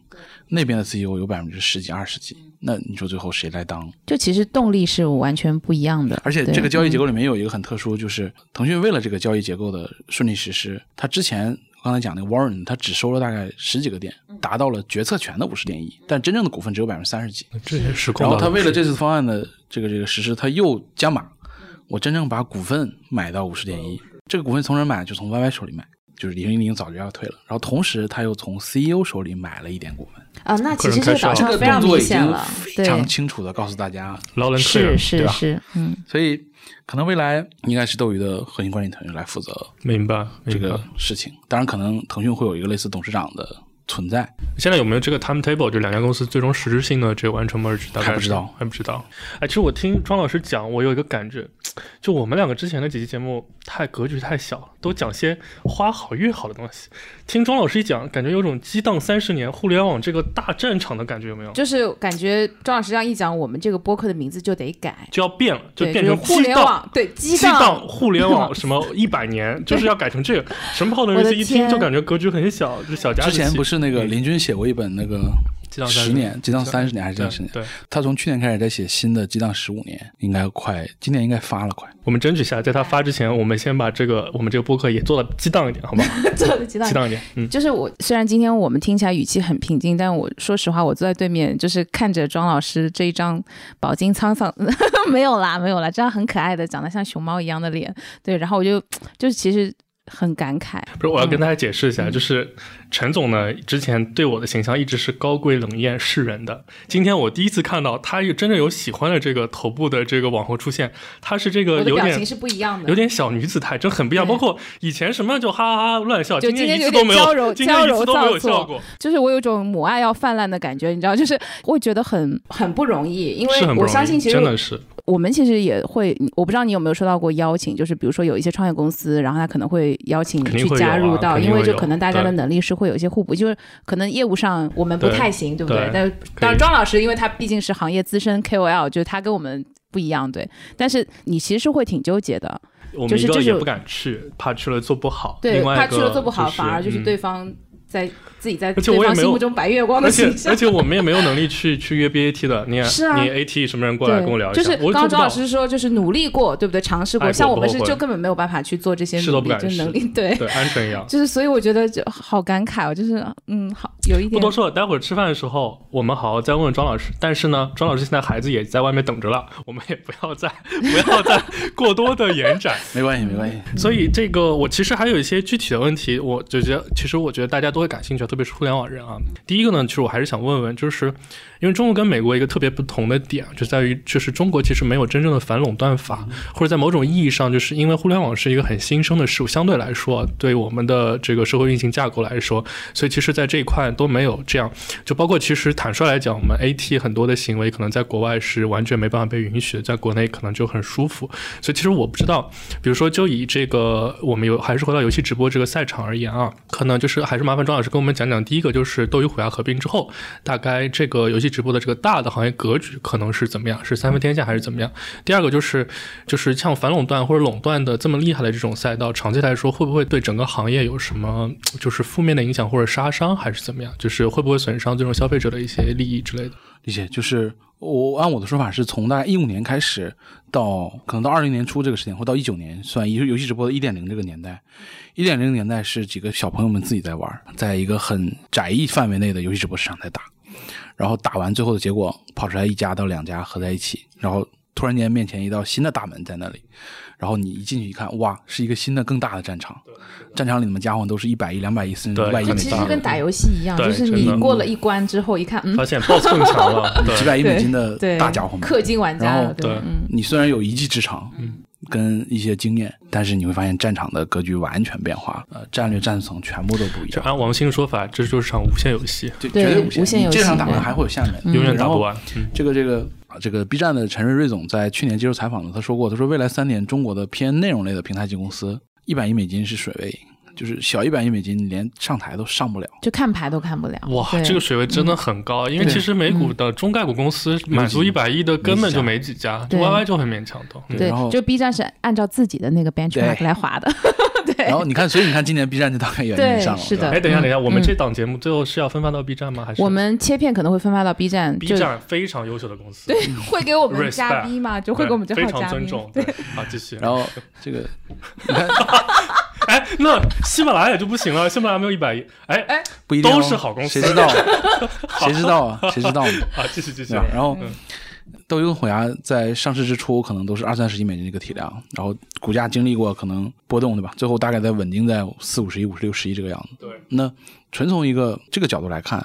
那边的 CEO 有百分之十几、二十几，那你说最后谁来当？就其实动力是完全不一样的。而且这个交易结嗯构里面有一个很特殊，就是腾讯为了这个交易结构的顺利实施，它之前刚才讲那个 Warren，他只收了大概十几个点，达到了决策权的五十点一，但真正的股份只有百分之三十几。这也是然后他为了这次次方案的这个这个实施，他又加码，我真正把股份买到五十点一，这个股份从哪儿买？就从 YY 手里买，就是李云林早就要退了。然后同时他又从 CEO 手里买了一点股份，啊，那其实这个导个人开销这个向非常动作已经明显了，非常清楚的告诉大家，劳伦是对吧是是，嗯，所以可能未来应该是斗鱼的核心管理团队来负责明白这个事情。当然，可能腾讯会有一个类似董事长的存在，现在有没有这个 timetable？就两家公司最终实质性的这个完成 merge？大概还不知道，还不知道。哎，其实我听庄老师讲，我有一个感觉，就我们两个之前的几期节目太格局太小了，都讲些花好月好的东西。听庄老师一讲，感觉有种激荡三十年互联网这个大战场的感觉，有没有？就是感觉庄老师这样一讲，我们这个播客的名字就得改，就要变了，就，变成互。联网，对，激激荡互联网什么一百年，就是要改成这个。神炮的我的人一听就感觉格局很小，就小家子气。之前不是那个嗯林军写过一本那个激荡十年，激荡三十年还是激荡十年？对，他从去年开始在写新的激荡十五年，应该快，今年应该发了快。我们争取下，在他发之前，我们先把这个我们这个播客也做的激荡一点，好不好？做的激荡激。荡一点，嗯。就是我虽然今天我们听起来语气很平静，但我说实话，我坐在对面，就是看着庄老师这一张饱经沧桑，没有啦，没有啦，这样很可爱的，长得像熊猫一样的脸，对，然后我就就是其实很感慨，不是，我要跟嗯大家解释一下，就是陈总呢，之前对我的形象一直是高贵冷艳世人的。今天我第一次看到他有真正有喜欢的这个头部的这个网红出现，他是这个有点的表情是不一样的，有点小女子态，真很不一样。包括以前什么就哈哈哈乱笑，就今天一次都没娇柔今天一次都没有娇柔造作笑过。就是我有种母爱要泛滥的感觉，你知道，就是我会觉得很很不容易，因为我相信其实真的是我们其实也会，我不知道你有没有收到过邀请，就是比如说有一些创业公司，然后他可能会邀请你去加入到，因为就可能大家的能力是会有一些互补，就是可能业务上我们不太行，对不对对？但是当然庄老师，因为他毕竟是行业资深 KOL，就是他跟我们不一样，对。但是你其实是会挺纠结的，我就是这是们一个也不敢去，怕去了做不好。对，怕去了做不好，就是反而就是嗯对方在自己在而且对我也没有方心目中白月光的而且形象而。且我们也没有能力去去约 BAT 的，你也是啊你 AT 什么人过来，跟我聊一下，就是刚刚庄老师说，就是努力过，对不对？尝试过，像我们是就根本没有办法去做这些试都不，敢努力就能力对。对鹌鹑一样。就是，所以我觉得就好感慨哦，就是嗯，好有一点不多说了，待会儿吃饭的时候我们好好再问问庄老师。但是呢，庄老师现在孩子也在外面等着了，我们也不要再不要再 过多的延展。没关系，没关系。所以这个我其实还有一些具体的问题，我就觉得其实我觉得大家都会感兴趣，特别是互联网人啊。第一个呢，其实我还是想问问，就是因为中国跟美国一个特别不同的点，就在于就是中国其实没有真正的反垄断法，或者在某种意义上，就是因为互联网是一个很新生的事物，相对来说，对我们的这个社会运行架构来说，所以其实在这一块都没有这样。就包括其实坦率来讲，我们 AT 很多的行为可能在国外是完全没办法被允许，在国内可能就很舒服。所以其实我不知道，比如说就以这个我们有还是回到游戏直播这个赛场而言啊，可能就是还是麻烦庄老师跟我们讲讲，第一个就是斗鱼虎牙合并之后，大概这个游戏直播的这个大的行业格局可能是怎么样，是三分天下还是怎么样？第二个就是就是像反垄断或者垄断的这么厉害的这种赛道，长期来说会不会对整个行业有什么就是负面的影响或者杀伤，还是怎么样？就是会不会损伤这种消费者的一些利益之类的？理解，就是我按我的说法是从大概一五年开始到可能到二零年初这个时间，或到一九年算游游戏直播的一点零这个年代。一点零年代是几个小朋友们自己在玩，在一个很窄义范围内的游戏直播市场在打，然后打完最后的结果跑出来一家到两家合在一起，然后突然间面前一道新的大门在那里，然后你一进去一看，哇，是一个新的更大的战场，战场里面家伙都是一百亿、两百亿甚至五百亿美金其实跟打游戏一样，就是你过了一关之后，一看，嗯，发现 BOSS 更强了，几百亿美金的对，大家伙们，氪金玩家了，然后对嗯，你虽然有一技之长，跟一些经验，但是你会发现战场的格局完全变化了，呃，战略战层全部都不一样，就按王兴说法，这就是场无限游戏，对绝对无限。无限游戏这场打完还会有下面的，永远打不完。嗯，这个这个啊，这个 B 站的陈瑞瑞总在去年接受采访的，他说过，他说未来三年中国的偏内容类的平台级公司，一百亿美金是水位，就是小一百亿美金，连上台都上不了。就看牌都看不了。哇，这个水位真的很高，因为其实美股的中概股公司满足一百亿的根本就没几家，YY 就很勉强的。嗯对然后，就 B 站是按照自己的那个 benchmark 来划的，对。然后你看，所以你看今年 B 站就大概原对因上了，是的。哎，等一下，等一下，我们嗯。这档节目最后是要分发到 B 站吗？还是？我们切片可能会分发到 B 站，B 站非常优秀的公司，对 会给我们加 B 嘛，就会给我们这对号加非常尊。重。对，好，继续。然后这个你看哎，那喜马拉雅就不行了，喜马拉雅没有一百亿。哎哎不一定哦都是好公司谁知道？谁知道啊？谁知道呢？啊，继续继续？。然后嗯斗鱼跟虎牙在上市之初可能都是二三十亿美金这个体量，然后股价经历过可能波动，对吧？最后大概在稳定在四五十亿、五十六十亿这个样子。对，那纯从一个这个角度来看，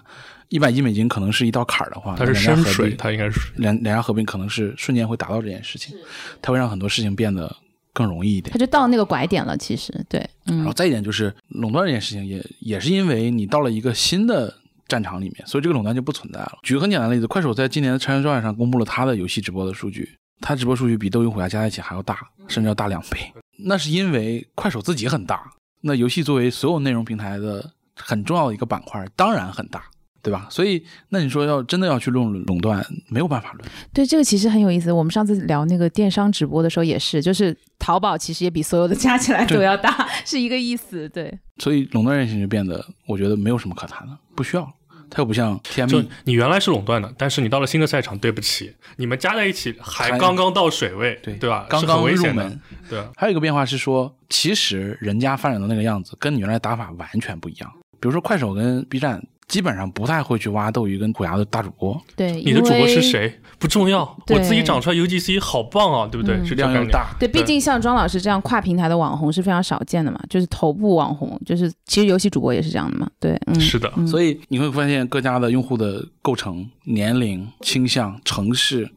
一百亿美金可能是一道坎儿的话，它是深水，它应该是。两两家合并可能是瞬间会达到这件事情，它会让很多事情变得更容易一点他。就到那个拐点了，其实对，嗯然后，再一点就是垄断这件事情也也是因为你到了一个新的战场里面，所以这个垄断就不存在了。举个很简单的例子，快手在今年的财年状上公布了它的游戏直播的数据，它直播数据比斗鱼、虎牙加在一起还要大，甚至要大两倍。那是因为快手自己很大，那游戏作为所有内容平台的很重要的一个板块，当然很大。对吧？所以，那你说要真的要去论垄断，没有办法论。对这个其实很有意思。我们上次聊那个电商直播的时候也是，就是淘宝其实也比所有的加起来都要大，是一个意思。对，所以垄断这件事情就变得，我觉得没有什么可谈的，不需要。它又不像就 TME，你原来是垄断的，但是你到了新的赛场，对不起，你们加在一起还还刚刚到水位，对对吧？刚刚入门危险的，。对吧？还有一个变化是说，其实人家发展的那个样子，跟你原来打法完全不一样。比如说快手跟 B 站，基本上不太会去挖斗鱼跟虎牙的大主播，对，你的主播是？谁不重要，我自己长出来 UGC 好棒啊，对不对？嗯是。量又大。对，毕竟像庄老师这样跨平台的网红是非常少见的嘛，就是头部网红，就是其实游戏主播也是这样的嘛。对，嗯，是的，嗯所以你会发现各家的用户的构成、年龄、倾向、城市、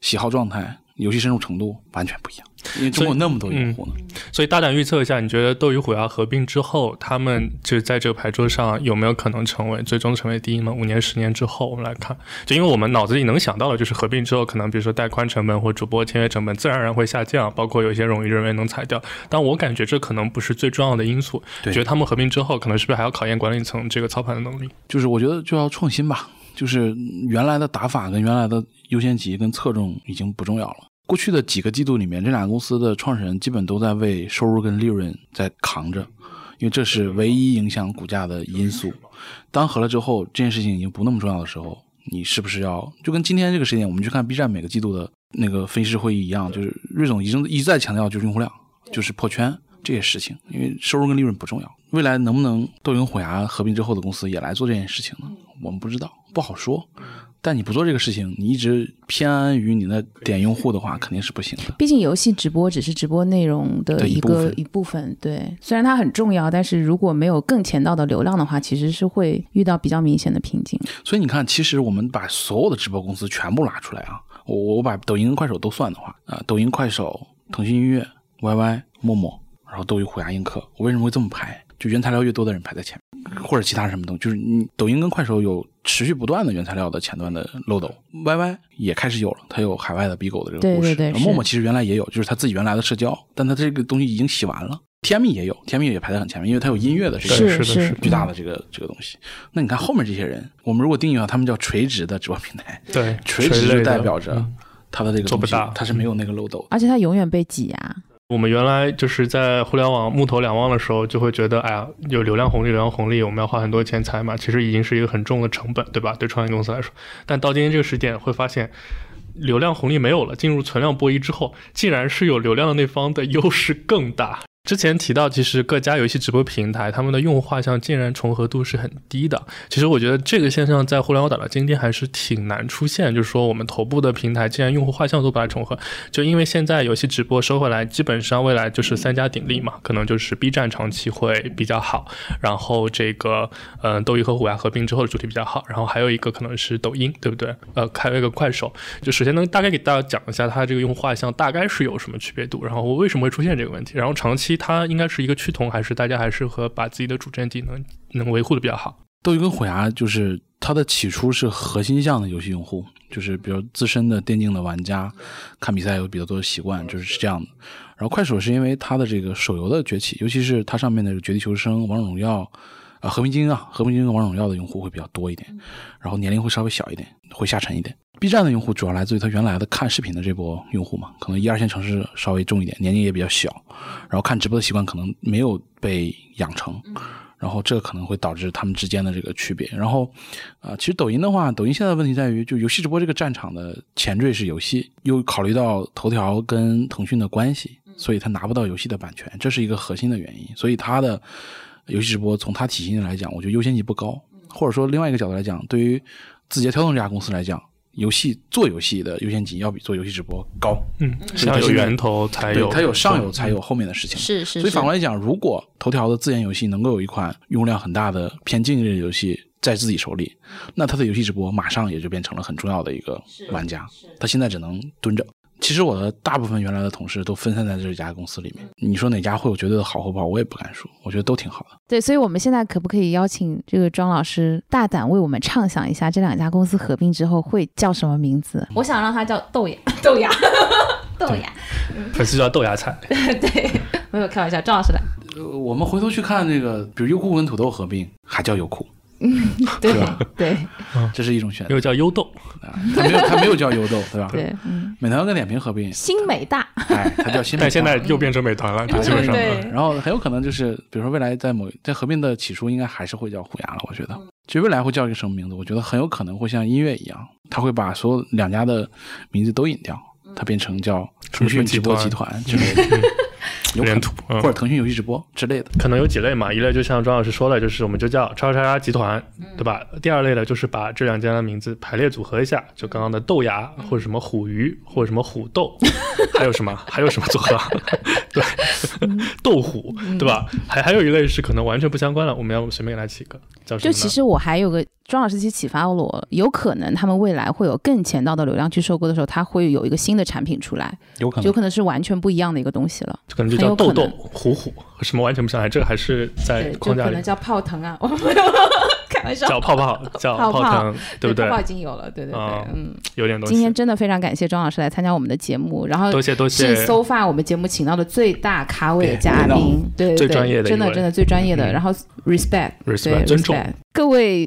喜好状态、游戏深入程度完全不一样，因为中国有那么多用户呢。所以大胆预测一下，你觉得斗鱼虎牙合并之后，他们就在这个牌桌上有没有可能成为最终成为第一呢？五年、十年之后，我们来看，就因为我们脑子里能想到的就是合并之后，可能比如说带宽成本或主播签约成本自然而然会下降，包括有一些冗余人员能裁掉。但我感觉这可能不是最重要的因素。对觉得他们合并之后，可能是不是还要考验管理层这个操盘的能力？就是我觉得就要创新吧，就是原来的打法跟原来的优先级跟侧重已经不重要了。过去的几个季度里面，这俩公司的创始人基本都在为收入跟利润在扛着，因为这是唯一影响股价的因素。当合了之后，这件事情已经不那么重要的时候，你是不是要就跟今天这个时间，我们去看 B 站每个季度的那个分析师会议一样，就是瑞总已经一再强调就是用户量，就是破圈这些事情，因为收入跟利润不重要。未来能不能斗鱼、虎牙合并之后的公司也来做这件事情呢？我们不知道，不好说。但你不做这个事情，你一直偏安于你的点用户的话，肯定是不行的。毕竟游戏直播只是直播内容的的一一个部一部分，对，虽然它很重要，但是如果没有更前道的流量的话，其实是会遇到比较明显的瓶颈。所以你看，其实我们把所有的直播公司全部拉出来啊，我我把抖音跟快手都算的话啊，抖音、快手、腾讯音乐、YY、陌陌，然后斗鱼、虎牙、映客，我为什么会这么排？就原材料越多的人排在前面，或者其他什么东西，就是你抖音跟快手有持续不断的原材料的前端的漏斗，YY 也开始有了，它有海外的 B 狗的这个故事。对对对陌陌其实原来也有，就是它自己原来的社交，但它这个东西已经洗完了。TME 也有，TME 也排在很前面，因为它有音乐的这个是的是是巨大的这个这个东西。那你看后面这些人，我们如果定义的话，他们叫垂直的直播平台，对，垂直就代表着嗯它的这个东西做不大它是没有那个漏斗。而且它永远被挤压。我们原来就是在互联网木头两旺的时候，就会觉得，哎呀，有流量红利，流量红利，我们要花很多钱才嘛，其实已经是一个很重的成本，对吧？对创业公司来说，但到今天这个时点，会发现。流量红利没有了，进入存量博弈之后，竟然是有流量的那方的优势更大。之前提到，其实各家游戏直播平台他们的用户画像竟然重合度是很低的。其实我觉得这个现象在互联网打到今天还是挺难出现，就是说我们头部的平台竟然用户画像都不太重合，就因为现在游戏直播收回来，基本上未来就是三家鼎立嘛，可能就是 B 站长期会比较好，然后这个嗯、斗鱼和虎牙合并之后的主题比较好，然后还有一个可能是抖音，对不对？呃，还有一个快手，就首先能大概给大家讲一下它这个用户画像大概是有什么区别度，然后为什么会出现这个问题，然后长期它应该是一个趋同，还是大家还是和把自己的主阵地能能维护的比较好？斗鱼跟虎牙就是它的起初是核心向的游戏用户，就是比如资深的电竞的玩家，看比赛有比较多的习惯，就是是这样的。然后快手是因为它的这个手游的崛起，尤其是它上面的《绝地求生》《王者荣耀》啊，和平精英啊，和平精英、王者荣耀的用户会比较多一点，然后年龄会稍微小一点，会下沉一点。B 站的用户主要来自于他原来的看视频的这波用户嘛，可能一二线城市稍微重一点，年龄也比较小，然后看直播的习惯可能没有被养成，然后这个可能会导致他们之间的这个区别。然后，啊、其实抖音的话，抖音现在的问题在于，就游戏直播这个战场的前缀是游戏，又考虑到头条跟腾讯的关系，所以他拿不到游戏的版权，这是一个核心的原因。所以他的游戏直播从它体系内来讲，我觉得优先级不高，或者说另外一个角度来讲，对于字节跳动这家公司来讲，游戏做游戏的优先级要比做游戏直播高。嗯，先有源头才有，它有上游才有后面的事情。是是，所以反过来讲，如果头条的自研游戏能够有一款用户量很大的偏竞技类的游戏在自己手里，那它的游戏直播马上也就变成了很重要的一个玩家。他现在只能蹲着。其实我的大部分原来的同事都分散在这家公司里面。你说哪家会有绝对的好或不好，我也不敢说。我觉得都挺好的。对，所以我们现在可不可以邀请这个庄老师大胆为我们畅想一下，这两家公司合并之后会叫什么名字？我想让它叫豆芽，豆芽，豆芽。粉丝叫豆芽菜。对，没有开玩笑，庄老师来。呃，我们回头去看那个，比如优酷跟土豆合并，还叫优酷，对吧对这是一种选择又叫优豆，啊。它没有，它没有叫优豆，对吧？对，嗯，美团跟点评合并，新美大，哎，它叫新美大。但现在又变成美团了，基本上。对然后很有可能就是，比如说未来在某在合并的起初，应该还是会叫虎牙了。我觉得，其实未来会叫一个什么名字？我觉得很有可能会像音乐一样，它会把所有两家的名字都引掉，它变成叫腾讯直播集团之类的，有可能连土，嗯或者腾讯游戏直播之类的。可能有几类嘛，一类就像庄老师说的，就是我们就叫叉叉叉集团，对吧？第二类呢，就是把这两家的名字排列组合一下，就刚刚的豆芽或者什么虎鱼或者什么虎豆，还有什么还有什么组合？对，豆虎，对吧？还还有一类是可能完全不相关的，我们要随便给它起一个叫什么？就其实我还有个庄老师其实启发了我，有可能他们未来会有更前道的流量去收购的时候，它会有一个新的产品出来，有可能有可能是完全不一样的一个东西了。可能就叫豆豆虎虎，什么完全不相来，这个还是在框架里可能。叫泡腾啊，我没有开玩笑，叫泡泡，叫泡泡。腾，对不对？泡？泡已经有了，对对对，啊嗯。有点东西。今天真的非常感谢庄老师来参加我们的节目，然后多谢多谢。是 so far 我们节目请到的最大咖位的嘉宾，对对对，最专业的真的真的最专业的，嗯。然后 respect respect 对尊重。各位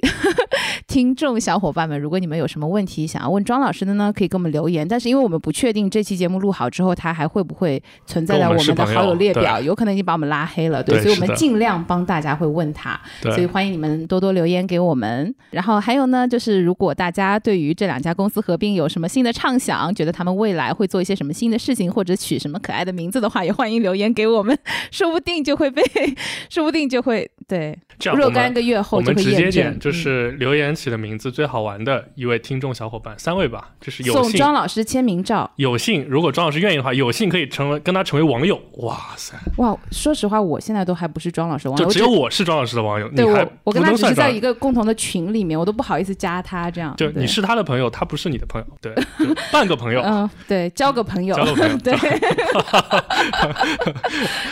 听众小伙伴们，如果你们有什么问题想要问庄老师的呢，可以给我们留言。但是因为我们不确定这期节目录好之后，他还会不会存在在我我们的好友列表，有可能已经把我们拉黑了，对，对所以我们尽量帮大家会问他。对所以欢迎你们多多留言给我们。然后还有呢，就是如果大家对于这两家公司合并有什么新的畅想，觉得他们未来会做一些什么新的事情，或者取什么可爱的名字的话，也欢迎留言给我们，说不定就会被，说不定就会对，这样若干个月后我们直接点，就是留言起的名字最好玩的一位听众小伙伴，三位吧，就是有送幸庄老师签名照。有幸，如果庄老师愿意的话，有幸可以成为跟他成为网友。哇塞，哇，说实话，我现在都还不是庄老师网友，就只有我我是庄老师的网友，对我，我跟他只是在一个共同的群里面，我都不好意思加他这样。就你是他的朋友，他不是你的朋友，对，半个朋友。嗯，对，交个朋友，交个朋友对，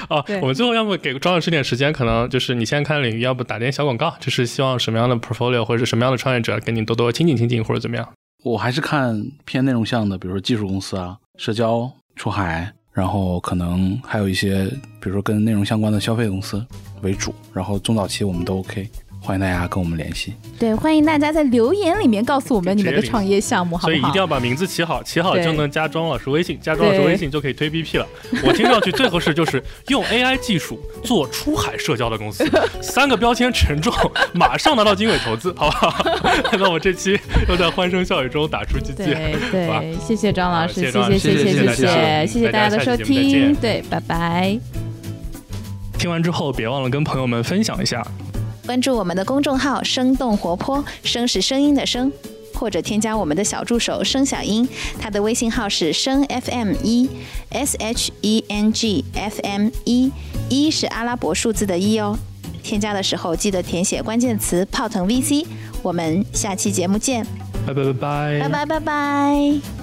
哦对，我们最后要不给庄老师点时间，可能就是你先看领域，要不打点小广告，就是希望什么样的 portfolio 或者是什么样的创业者跟你多多亲近亲近，或者怎么样？我还是看偏内容向的，比如说技术公司啊、社交、出海，然后可能还有一些，比如说跟内容相关的消费公司为主。然后中早期我们都 OK，欢迎大家跟我们联系。对，欢迎大家在留言里面告诉我们你们的创业项目，好不好？所以一定要把名字起好，起好就能加庄老师微信，加庄老师微信就可以推 BP 了。我听上去最合适就是用 AI 技术做出海社交的公司，三个标签沉重，马上拿到经纬投资，好不好？那我们这期又在欢声笑语中打出奇迹。对谢谢张老师，谢谢谢谢谢谢谢谢大家谢谢谢大家的收听，对，拜拜。听完之后，别忘了跟朋友们分享一下。关注我们的公众号“生动活泼”，声是声音的声，或者添加我们的小助手“声小英”，他的微信号是“声 FM 一 S H E N G F M 一”，一是阿拉伯数字的一哦。添加的时候记得填写关键词“泡腾 VC”。我们下期节目见，拜拜拜拜拜拜拜拜。